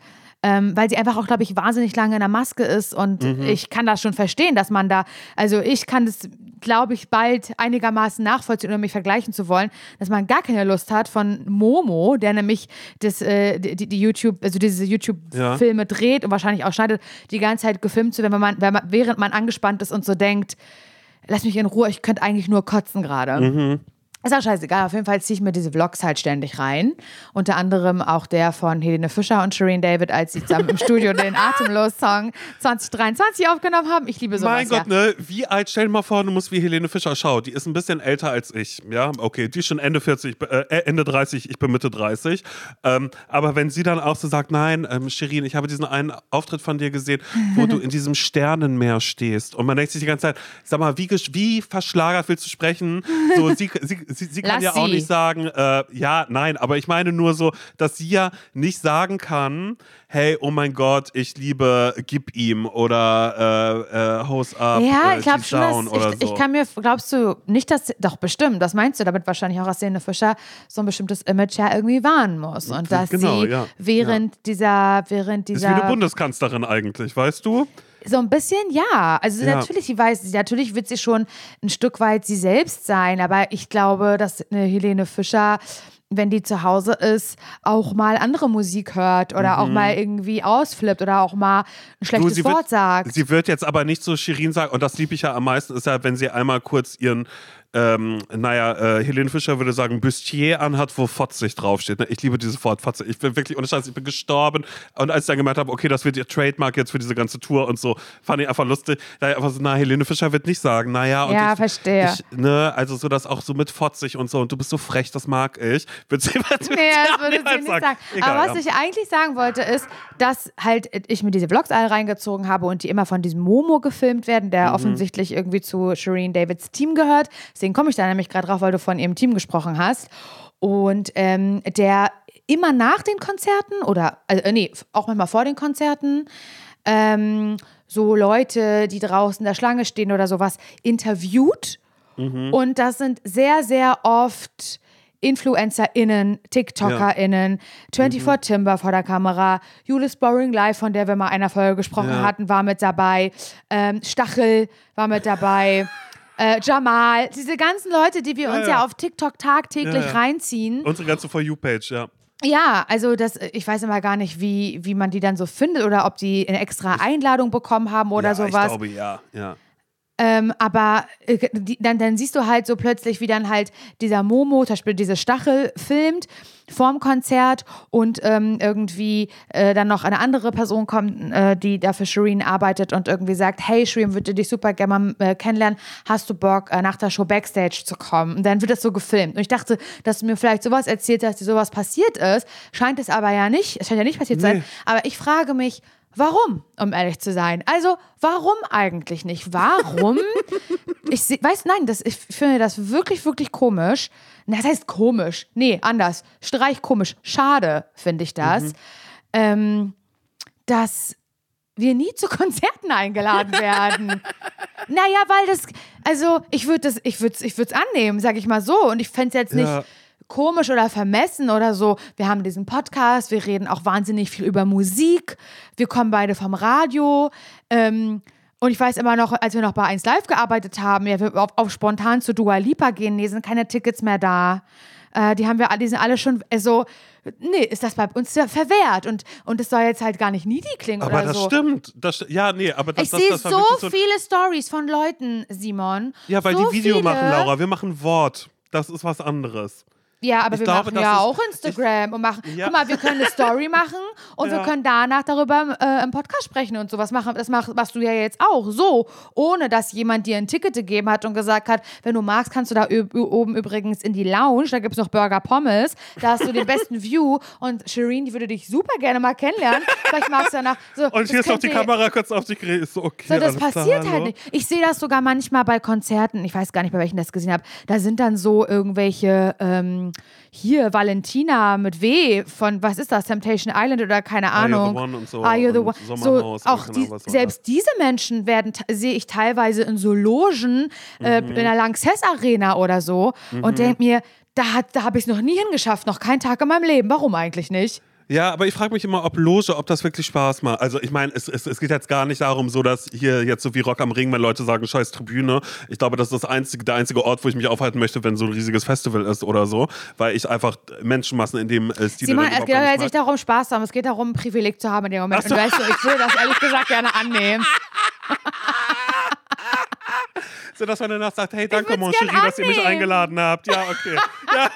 Ähm, weil sie einfach auch, glaube ich, wahnsinnig lange in der Maske ist und Mhm. ich kann das schon verstehen, dass man da, also ich kann das, glaube ich, bald einigermaßen nachvollziehen, ohne mich vergleichen zu wollen, dass man gar keine Lust hat von Momo, der nämlich das, äh, die, die YouTube, also diese YouTube-Filme dreht und wahrscheinlich auch schneidet, die ganze Zeit gefilmt zu werden, wenn man, wenn man, während man angespannt ist und so denkt, lass mich in Ruhe, ich könnte eigentlich nur kotzen gerade. Mhm. Ist auch scheißegal. Auf jeden Fall ziehe ich mir diese Vlogs halt ständig rein. Unter anderem auch der von Helene Fischer und Shireen David, als sie zusammen im Studio den Atemlos-Song 2023 aufgenommen haben. Ich liebe sowas. Mein Gott, ja. ne? Wie alt, stell dir mal vor, du musst wie Helene Fischer schauen. Die ist ein bisschen älter als ich. Ja, okay, die ist schon Ende 40, äh, Ende 30, ich bin Mitte 30. Ähm, aber wenn sie dann auch so sagt, nein, ähm, Shirin, ich habe diesen einen Auftritt von dir gesehen, wo du in diesem Sternenmeer stehst. Und man denkt sich die ganze Zeit, sag mal, wie, wie verschlagert willst du sprechen? So, sie, sie, sie, sie kann Lass ja auch sie. nicht sagen, äh, ja, nein, aber ich meine nur so, dass sie ja nicht sagen kann, hey, oh mein Gott, ich liebe, gib ihm oder äh, äh, Hose up, Ja, äh, ich glaube schon, down dass oder ich, so. ich kann mir, glaubst du nicht, dass, doch bestimmt, das meinst du damit wahrscheinlich auch, dass Helene Fischer so ein bestimmtes Image ja irgendwie wahren muss und dass Genau, sie ja. während dieser, während ist wie eine dieser, Bundeskanzlerin eigentlich, weißt du? So ein bisschen ja, also Ja. natürlich, sie weiß, natürlich wird sie schon ein Stück weit sie selbst sein, aber ich glaube, dass eine Helene Fischer wenn die zu Hause ist, auch mal andere Musik hört oder auch mal irgendwie ausflippt oder auch mal ein schlechtes Mhm. sie Wort wird, sagt. Sie wird jetzt aber nicht so Shirin sagen, und das liebe ich ja am meisten, ist ja, wenn sie einmal kurz ihren ähm, naja, äh, Helene Fischer würde sagen, Bustier anhat, wo Fotzig draufsteht. Ne? Ich liebe dieses Wort Fotzig. Ich bin wirklich, ohne Scheiß, ich bin gestorben. Und als ich dann gemerkt habe, okay, das wird ihr Trademark jetzt für diese ganze Tour und so, fand ich einfach lustig. Da einfach so, na, Helene Fischer wird nicht sagen, naja. Und Ja, ich, verstehe. Ich, ne, also so das auch so mit Fotzig und so. Und du bist so frech, das mag ich. Wird sie, wird Nee, das würde sie nicht sagen. Egal, Aber was ja. ich eigentlich sagen wollte, ist, dass halt ich mir diese Vlogs alle reingezogen habe und die immer von diesem Momo gefilmt werden, Mhm. der offensichtlich irgendwie zu Shireen Davids Team gehört. Deswegen komme ich da nämlich gerade drauf, weil du von ihrem Team gesprochen hast. Und ähm, der immer nach den Konzerten oder, also, äh, nee, auch manchmal vor den Konzerten, ähm, so Leute, die draußen in der Schlange stehen oder sowas, interviewt. Und das sind sehr, sehr oft InfluencerInnen, TikTokerInnen, 24 Timber vor der Kamera, Julius Boring Live, von der wir mal in einer Folge gesprochen Ja. hatten, war mit dabei, ähm, Stachel war mit dabei. Äh, Jamal, diese ganzen Leute, die wir uns ja, ja. auf TikTok tagtäglich Ja, ja. reinziehen. Unsere ganze For You-Page, ja. Ja, also das, ich weiß immer gar nicht, wie, wie man die dann so findet oder ob die eine extra Einladung bekommen haben oder ja, sowas. Ich glaube, ja, ja. Ähm, aber äh, die, dann, dann siehst du halt so plötzlich, wie dann halt dieser Momo, zum Beispiel diese Stachel, filmt vorm Konzert und ähm, irgendwie äh, dann noch eine andere Person kommt, äh, die da für Shireen arbeitet und irgendwie sagt, hey Shireen, würde dich super gerne mal äh, kennenlernen, hast du Bock, äh, nach der Show Backstage zu kommen? Und dann wird das so gefilmt. Und ich dachte, dass du mir vielleicht sowas erzählt hast, dass dir sowas passiert ist, scheint es aber ja nicht, es scheint ja nicht passiert zu sein, Nee. aber ich frage mich, Warum, um ehrlich zu sein? Also, warum eigentlich nicht? Warum? ich seh, weiß, nein, das, ich finde das wirklich, wirklich komisch. Na, Das heißt komisch. Nee, anders. Streich komisch. Schade, finde ich das. Ähm, dass wir nie zu Konzerten eingeladen werden. naja, weil das, also ich würde das, ich würde es ich würd's annehmen, sag ich mal so. Und ich fände es jetzt nicht Ja. Komisch oder vermessen oder so. Wir haben diesen Podcast, wir reden auch wahnsinnig viel über Musik. Wir kommen beide vom Radio. Ähm, und ich weiß immer noch, als wir noch bei 1 Live gearbeitet haben, ja, wir auf, auf spontan zu Dua Lipa gehen, nee, sind keine Tickets mehr da. Äh, die haben wir, die sind alle schon, also, nee, ist das bei uns ja verwehrt. Und, und es soll jetzt halt gar nicht needy klingen Aber oder das so. stimmt. Das, st- ja, nee, aber das, Ich das, sehe das war so so. viele Stories von Leuten, Simon. Ja, weil so die Video viele. machen, Laura. Wir machen Wort. Das ist was anderes. Ja, aber Ich wir glaube, machen ja auch Instagram und machen. Ja. Guck mal, wir können eine Story machen und wir Ja. können danach darüber äh, im Podcast sprechen und sowas machen. Das mach, machst du ja jetzt auch so, ohne dass jemand dir ein Ticket gegeben hat und gesagt hat, wenn du magst, kannst du da oben übrigens in die Lounge, da gibt es noch Burger Pommes, da hast du den besten View und Shireen, die würde dich super gerne mal kennenlernen. Vielleicht magst du danach. So, Und hier ist noch die Kamera kurz auf dich. Ist so, okay. so, das alles klar, passiert halt nicht. Ich sehe das sogar manchmal bei Konzerten. Ich weiß gar nicht, bei welchen ich das gesehen habe. Da sind dann so irgendwelche, ähm, hier, Valentina mit W von, was ist das, Temptation Island oder keine Are You the Ahnung. One und so Are You the One. So, auch die, Ahnung, was selbst diese Menschen werden, sehe ich teilweise in so Logen äh, Mhm. in der Lanxess Arena oder so und denke mir, da, hat- da habe ich es noch nie hingeschafft, noch keinen Tag in meinem Leben. Warum eigentlich nicht? Ja, aber ich frage mich immer, ob Loge, ob das wirklich Spaß macht. Also ich meine, es, es, es geht jetzt gar nicht darum, so dass hier jetzt so wie Rock am Ring, wenn Leute sagen, scheiß Tribüne. Ich glaube, das ist das einzige, der einzige Ort, wo ich mich aufhalten möchte, wenn so ein riesiges Festival ist oder so, weil ich einfach Menschenmassen in dem äh, Stil Simon, es geht nicht mag. darum, Spaß zu haben. Es geht darum, ein Privileg zu haben in dem Moment. Und du weißt, so, ich würde das ehrlich gesagt gerne annehmen. So, dass man danach sagt, hey, danke, würd's Mon gern Chéri, dass ihr mich eingeladen habt. Ja, okay. ja.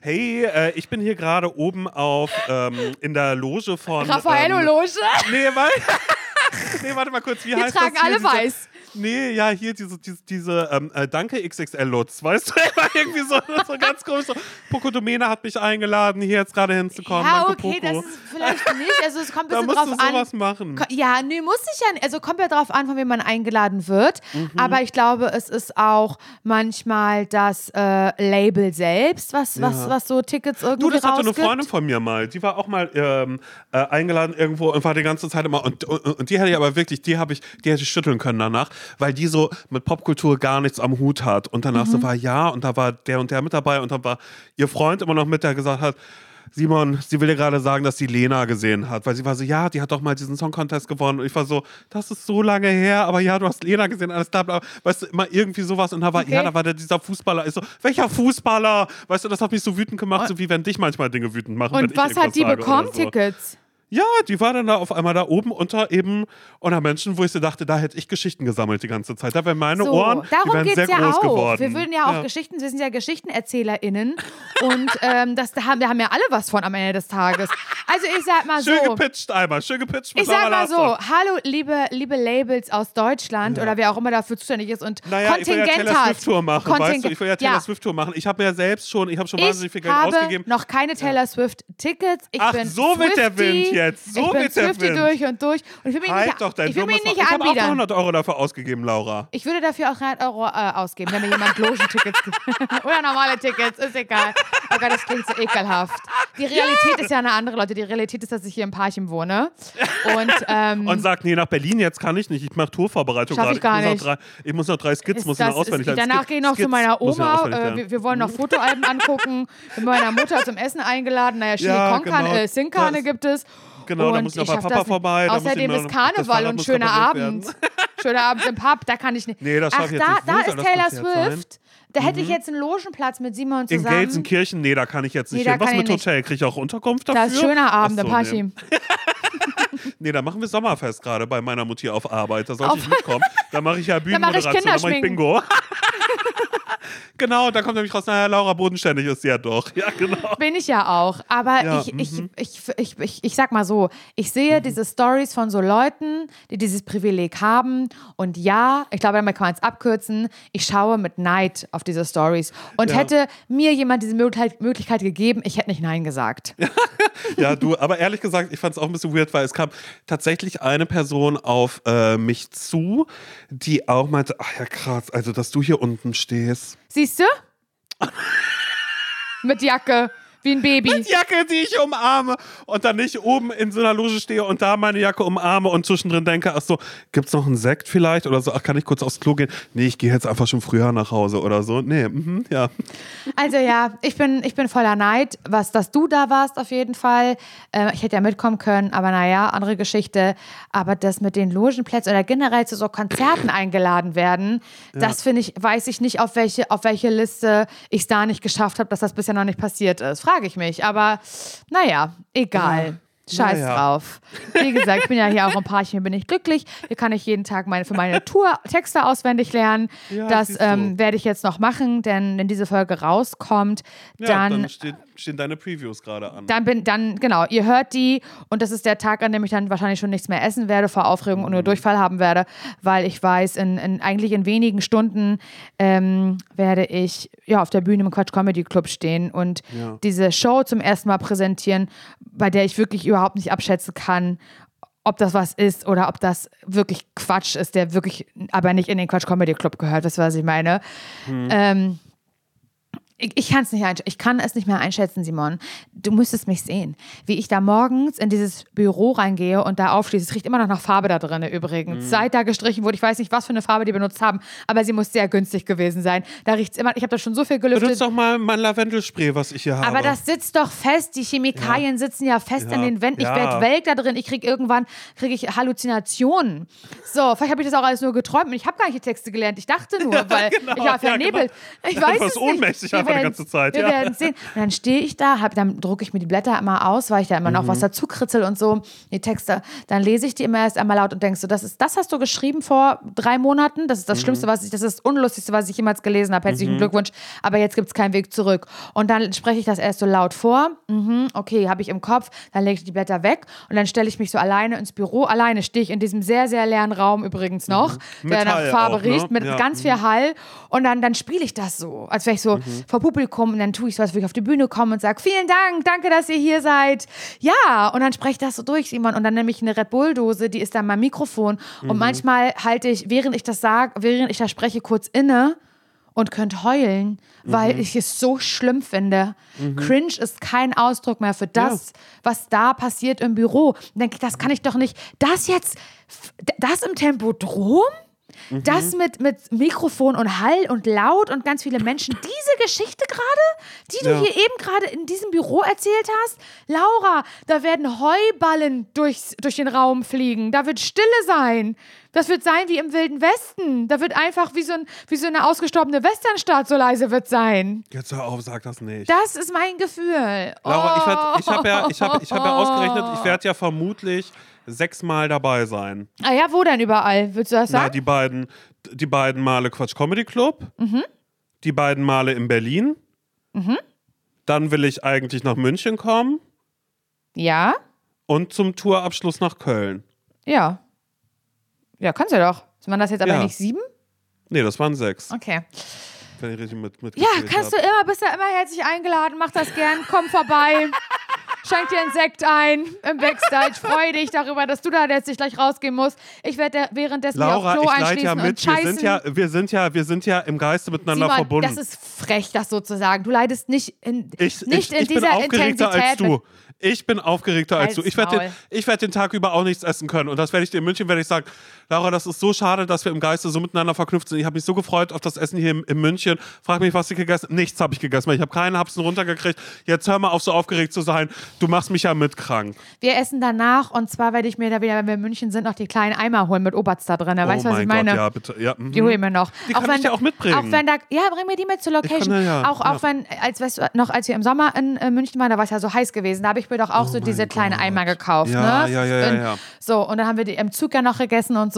Hey, äh, ich bin hier gerade oben auf, ähm, in der Loge von... Raffaello ähm, Loge. Nee, warte. nee, warte mal kurz. Wie Wir heißt tragen das hier? alle Diese- weiß. Nee, ja, hier diese, diese, diese ähm, äh, Danke XXL-Lutz, weißt du? Immer irgendwie so, so ganz komisch. So. Poco Domene hat mich eingeladen, hier jetzt gerade hinzukommen. Ja, Danke, okay, Poco. das ist vielleicht nicht. Also es kommt ein da bisschen musst drauf du sowas an. machen. Ja, nee, muss ich ja nicht. Also kommt ja drauf an, von wem man eingeladen wird. Mhm. Aber ich glaube, es ist auch manchmal das äh, Label selbst, was, was, Ja. was so Tickets irgendwie Du, das hatte eine rausgibt. Freundin von mir mal. Die war auch mal ähm, äh, eingeladen irgendwo und war die ganze Zeit immer. Und, und, und die hätte ich aber wirklich, die habe ich, die hätte ich schütteln können danach, weil die so mit Popkultur gar nichts am Hut hat. Und danach Mhm. so war ja, und da war der und der mit dabei und dann war ihr Freund immer noch mit, der gesagt hat, Simon, sie will dir gerade sagen, dass sie Lena gesehen hat, weil sie war so, ja, die hat doch mal diesen Song Contest gewonnen. Und ich war so, das ist so lange her, aber ja, du hast Lena gesehen, alles da, bla, weißt du, immer irgendwie sowas. Und da war, Okay. ja, da war der, dieser Fußballer. Ich so, welcher Fußballer? Weißt du, das hat mich so wütend gemacht, so wie wenn dich manchmal Dinge wütend machen. Und was hat die bekommen? so. Tickets. Ja, die war dann da auf einmal da oben unter eben unter Menschen, wo ich so dachte, da hätte ich Geschichten gesammelt die ganze Zeit. Da wären meine So, Ohren, die darum wären geht sehr ja groß auch. geworden. Wir würden ja auch Geschichten, wir sind ja GeschichtenerzählerInnen und ähm, das, da haben, wir haben ja alle was von am Ende des Tages. Also ich sag mal Schön so. gepitcht einmal, schön gepitcht mit Ich sag mal so, hallo liebe, liebe Labels aus Deutschland oder wer auch immer dafür zuständig ist und Naja, ich will ja Kontingent Taylor. Swift Tour machen, weißt du? Kontingent- Ich will ja Taylor Ja. Swift Tour machen. Ich habe ja selbst schon, ich habe schon Ich wahnsinnig viel Geld habe ausgegeben. noch keine Taylor Swift Tickets. Ich Ach, bin so wird der. Wind jetzt. So ich bin der Swiftie Wind. durch und durch. Und ich will mich halt nicht, doch dein ich will mich nicht Ich habe auch anbiedern. 100 Euro dafür ausgegeben, Laura. Ich würde dafür auch 100 Euro äh, ausgeben, wenn mir jemand Logen-Tickets gibt. Oder normale Tickets, ist egal. Oh Gott, das klingt so ekelhaft. Die Realität ist ja eine andere, Leute. Die Realität ist, dass ich hier im Parchim wohne. Und, ähm, Und sagt, nee, nach Berlin jetzt kann ich nicht. Ich mache Tourvorbereitung gerade. ich gar muss nicht. Noch drei, ich muss noch drei Skits, ist muss ich noch auswendig lernen. danach gehe ich noch zu Skits meiner ich noch Oma. Äh, wir, wir wollen noch Fotoalben angucken. Bin bei meiner Mutter zum Essen eingeladen. Naja, Chili Ja, con genau. äh, Sin Carne gibt es. Genau, da Und muss ich noch bei Papa das vorbei, da Außerdem ist das Karneval und schöner Abend. schöner Abend im Pub, da kann ich nicht. Nee, das Ach, ich jetzt da, da ist das Taylor? Swift. Da hätte ich jetzt einen Logenplatz mit Simon In zusammen. Gelsenkirchen, nee, da kann ich jetzt nicht Nee, da hin. Was mit. Hotel? Kriege ich auch Unterkunft dafür? da ist schöner Abend im Parchim. Nee. nee, da machen wir Sommerfest gerade bei meiner Mutti auf Arbeit. Da sollte ich mitkommen. Da mache ich ja Bühnenmoderation, da mache ich. Bingo. genau, da kommt nämlich raus, naja, Laura bodenständig ist sie ja doch. Ja, genau. Bin ich ja auch. Aber Ja, ich, ich, ich, ich, ich, ich sag mal so, ich sehe diese Stories von so Leuten, die dieses Privileg haben. Und ja, ich glaube, damit kann man es abkürzen. Ich schaue mit Neid auf diese Stories. Und Ja. hätte mir jemand diese Möglichkeit, Möglichkeit gegeben, ich hätte nicht Nein gesagt. Ja, du, aber ehrlich gesagt, ich fand es auch ein bisschen weird, weil es kam tatsächlich eine Person auf äh, mich zu, die auch meinte, ach ja krass, also dass du hier unten stehst. Siehst du? mit Jacke, wie ein Baby. Mit Jacke, die ich umarme und dann nicht oben in so einer Loge stehe und da meine Jacke umarme und zwischendrin denke, ach so, gibt's noch einen Sekt vielleicht oder so, ach, kann ich kurz aufs Klo gehen? Nee, ich gehe jetzt einfach schon früher nach Hause oder so. Nee, mhm, ja. Also ja, ich bin, ich bin voller Neid, was, dass du da warst auf jeden Fall. Äh, ich hätte ja mitkommen können, aber naja, andere Geschichte. Aber das mit den Logenplätzen oder generell zu so Konzerten eingeladen werden, das finde ich, weiß ich nicht, auf welche, auf welche Liste ich es da nicht geschafft habe, dass das bisher noch nicht passiert ist. Frage ich mich. Aber naja, egal. Scheiß Naja. drauf. Wie gesagt, ich bin ja hier auch ein Paarchen, bin ich glücklich. Hier kann ich jeden Tag meine, für meine Tour Texte auswendig lernen. Ja, das ähm, werde ich jetzt noch machen, denn wenn diese Folge rauskommt, Ja, dann, dann steht, stehen deine Previews gerade an. dann bin, dann, genau, ihr hört die und das ist der Tag, an dem ich dann wahrscheinlich schon nichts mehr essen werde vor Aufregung und nur Mhm. Durchfall haben werde, weil ich weiß, in, in eigentlich in wenigen Stunden ähm, werde ich ja auf der Bühne im Quatsch Comedy Club stehen und Ja. diese Show zum ersten Mal präsentieren, bei der ich wirklich überhaupt nicht abschätzen kann, ob das was ist oder ob das wirklich Quatsch ist, der wirklich aber nicht in den Quatsch Comedy Club gehört, das was ich meine. Hm. Ähm, ich, ich kann es nicht einsch- ich kann es nicht mehr einschätzen, Simon. Du müsstest mich sehen, wie ich da morgens in dieses Büro reingehe und da aufschließe. Es riecht immer noch nach Farbe da drin übrigens. Mhm. Seit da gestrichen wurde, ich weiß nicht, was für eine Farbe die benutzt haben, aber sie muss sehr günstig gewesen sein. Da riecht es immer, ich habe da schon so viel gelüftet. Benutzt doch mal mein Lavendelspray, was ich hier habe. Aber das sitzt doch fest. Die Chemikalien sitzen ja fest Ja. an den Wänden. Ich Ja. werde welk da drin. Ich kriege irgendwann kriege ich Halluzinationen. So, vielleicht habe ich das auch alles nur geträumt und ich habe gar nicht die Texte gelernt. Ich dachte nur, weil genau. ich war Ja, vernebelt. Ich Du weiß warst es nicht. ohnmächtig Wir einfach die werden- ganze Zeit, Wir ja. werden sehen. Und dann stehe ich da, hab, dann drucke ich mir die Blätter immer aus, weil ich da immer noch Mhm. was dazu kritzel und so, die Texte. Dann lese ich die immer erst einmal laut und denkst so, das ist, das hast du geschrieben vor drei Monaten. Das ist Mhm. das Schlimmste, was ich, das ist das Unlustigste, was ich jemals gelesen habe. Herzlichen Glückwunsch. Aber jetzt gibt es keinen Weg zurück. Und dann spreche ich das erst so laut vor. Mhm, okay, habe ich im Kopf. Dann lege ich die Blätter weg und dann stelle ich mich so alleine ins Büro. Alleine stehe ich in diesem sehr, sehr leeren Raum übrigens noch, der nach Farbe auch, ne? riecht, mit Ja. ganz viel Hall. Und dann, dann spiele ich das so, als wäre ich so vor Publikum und dann tue ich so, als würde ich auf die Bühne kommen und sage, vielen Dank, danke, dass ihr hier seid. Ja, und dann spreche ich das so durch, Simon. Und dann nehme ich eine Red Bull-Dose, die ist dann mein Mikrofon. Und manchmal halte ich, während ich das sage, während ich das spreche, kurz inne und könnte heulen, weil ich es so schlimm finde. Cringe ist kein Ausdruck mehr für das, was da passiert im Büro. Dann denke ich, das kann ich doch nicht. Das jetzt, das im Das mit, mit Mikrofon und Hall und laut und ganz viele Menschen. Diese Geschichte gerade, die du Ja. hier eben gerade in diesem Büro erzählt hast. Laura, da werden Heuballen durchs, durch den Raum fliegen. Da wird Stille sein. Das wird sein wie im Wilden Westen. Da wird einfach wie so, ein, wie so eine ausgestorbene Westernstadt so leise wird sein. Jetzt hör auf, sag das nicht. Das ist mein Gefühl. Laura, ich, werd- Oh. ich habe ja, ich hab, ich hab ja ausgerechnet, ich werde ja vermutlich sechsmal dabei sein. Ah ja, wo denn überall? Willst du das Na, sagen? die beiden, die beiden Male Quatsch Comedy Club, Mhm. die beiden Male in Berlin. Dann will ich eigentlich nach München kommen ja? und zum Tourabschluss nach Köln. Ja. Ja, kannst du doch. Waren das jetzt aber Ja. nicht sieben? Nee, das waren sechs. Okay. Wenn ich richtig mit, mit Ja, kannst du immer, bist ja immer herzlich eingeladen, mach das gern, komm vorbei. Schenk dir einen Sekt ein im Backstage. Freue dich darüber, dass du da jetzt nicht gleich rausgehen musst. Ich werde währenddessen Laura, auf Klo ich leite einschließen ja mit. Wir sind ja, wir, sind ja, wir sind ja im Geiste miteinander Simon, verbunden. das ist frech, das sozusagen. Du leidest nicht in, ich nicht ich, in ich bin dieser aufgeregter Intensität. als du. Ich bin aufgeregter als Halt's du. Ich werde den, ich werd den Tag über auch nichts essen können. Und das werde ich dir in München, werde ich sagen, Laura, das ist so schade, dass wir im Geiste so miteinander verknüpft sind. Ich habe mich so gefreut auf das Essen hier in, in München. Frag mich, was ich gegessen Nichts habe ich gegessen, weil ich habe keinen Hapsen runtergekriegt. Jetzt hör mal auf, so aufgeregt zu sein. Du machst mich ja mit krank. Wir essen danach und zwar werde ich mir da wieder, wenn wir in München sind, noch die kleinen Eimer holen mit Oberst da drin. Weißt du, oh was ich mein meine? Gott, ja, bitte. Ja, mhm. Die hole ich mir noch. Die kann ich dir auch mitbringen. Auch wenn da, ja, bring mir die mit zur Location. kann, ja, ja, auch, auch ja. wenn, als weißt du, noch als wir im Sommer in äh, München waren, da war es ja so heiß gewesen, da habe ich mir doch auch so diese Oh mein kleinen Gott. Eimer gekauft. Ja, ne? ja, ja, ja, Und- ja. So, und dann haben wir die im Zug ja noch gegessen und so.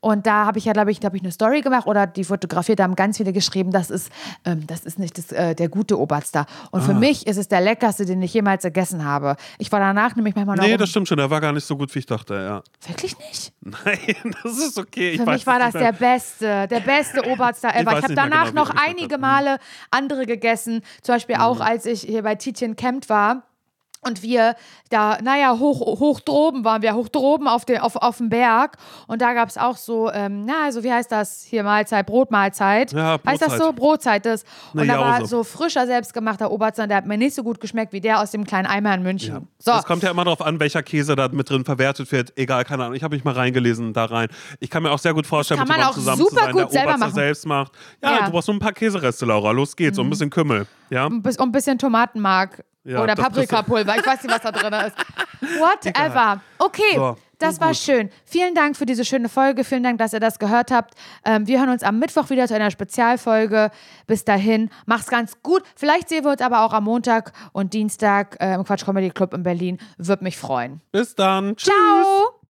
Und da habe ich ja, glaube ich, glaube ich, eine Story gemacht oder die fotografiert, da haben ganz viele geschrieben, das ist, ähm, das ist nicht das, äh, der gute Oberster. Und Ah. für mich ist es der leckerste, den ich jemals gegessen habe. Ich war danach nämlich manchmal noch. Nee, das stimmt schon. Der war gar nicht so gut, wie ich dachte, ja. Wirklich nicht? Nein, das ist okay. Ich Für mich war das mehr. der beste, der beste Oberster ever. Ich, weiß habe danach genau, noch ich einige hatte. Male andere gegessen. Zum Beispiel Mhm. auch, als ich hier bei Tietjen Camp war. Und wir da, naja, hoch, hoch droben waren wir, hoch droben auf, den, auf, auf dem Berg. Und da gab es auch so, ähm, na, also wie heißt das hier, Mahlzeit, Brotmahlzeit. Ja, Heißt das Brotzeit. so? Brotzeit ist. Und Eine da war so frischer, selbstgemachter Oberster, der hat mir nicht so gut geschmeckt wie der aus dem kleinen Eimer in München. So. Es kommt ja immer darauf an, welcher Käse da mit drin verwertet wird. Egal, keine Ahnung. Ich habe mich mal reingelesen da rein. Ich kann mir auch sehr gut vorstellen, Das kann man auch zusammen super zu sein, gut der selber machen. selbst macht. Ja, Ja. Mhm. du brauchst nur ein paar Käsereste, Laura. Los geht's. Und ein bisschen Kümmel. Ja? Und ein bisschen Tomatenmark Ja, oder Paprikapulver. Ich weiß nicht, was da drin ist. Whatever. Okay, So, das war schön. Vielen Dank für diese schöne Folge. Vielen Dank, dass ihr das gehört habt. Ähm, wir hören uns am Mittwoch wieder zu einer Spezialfolge. Bis dahin, mach's ganz gut. Vielleicht sehen wir uns aber auch am Montag und Dienstag äh, im Quatsch Comedy Club in Berlin. Würde mich freuen. Bis dann. Tschüss. Ciao.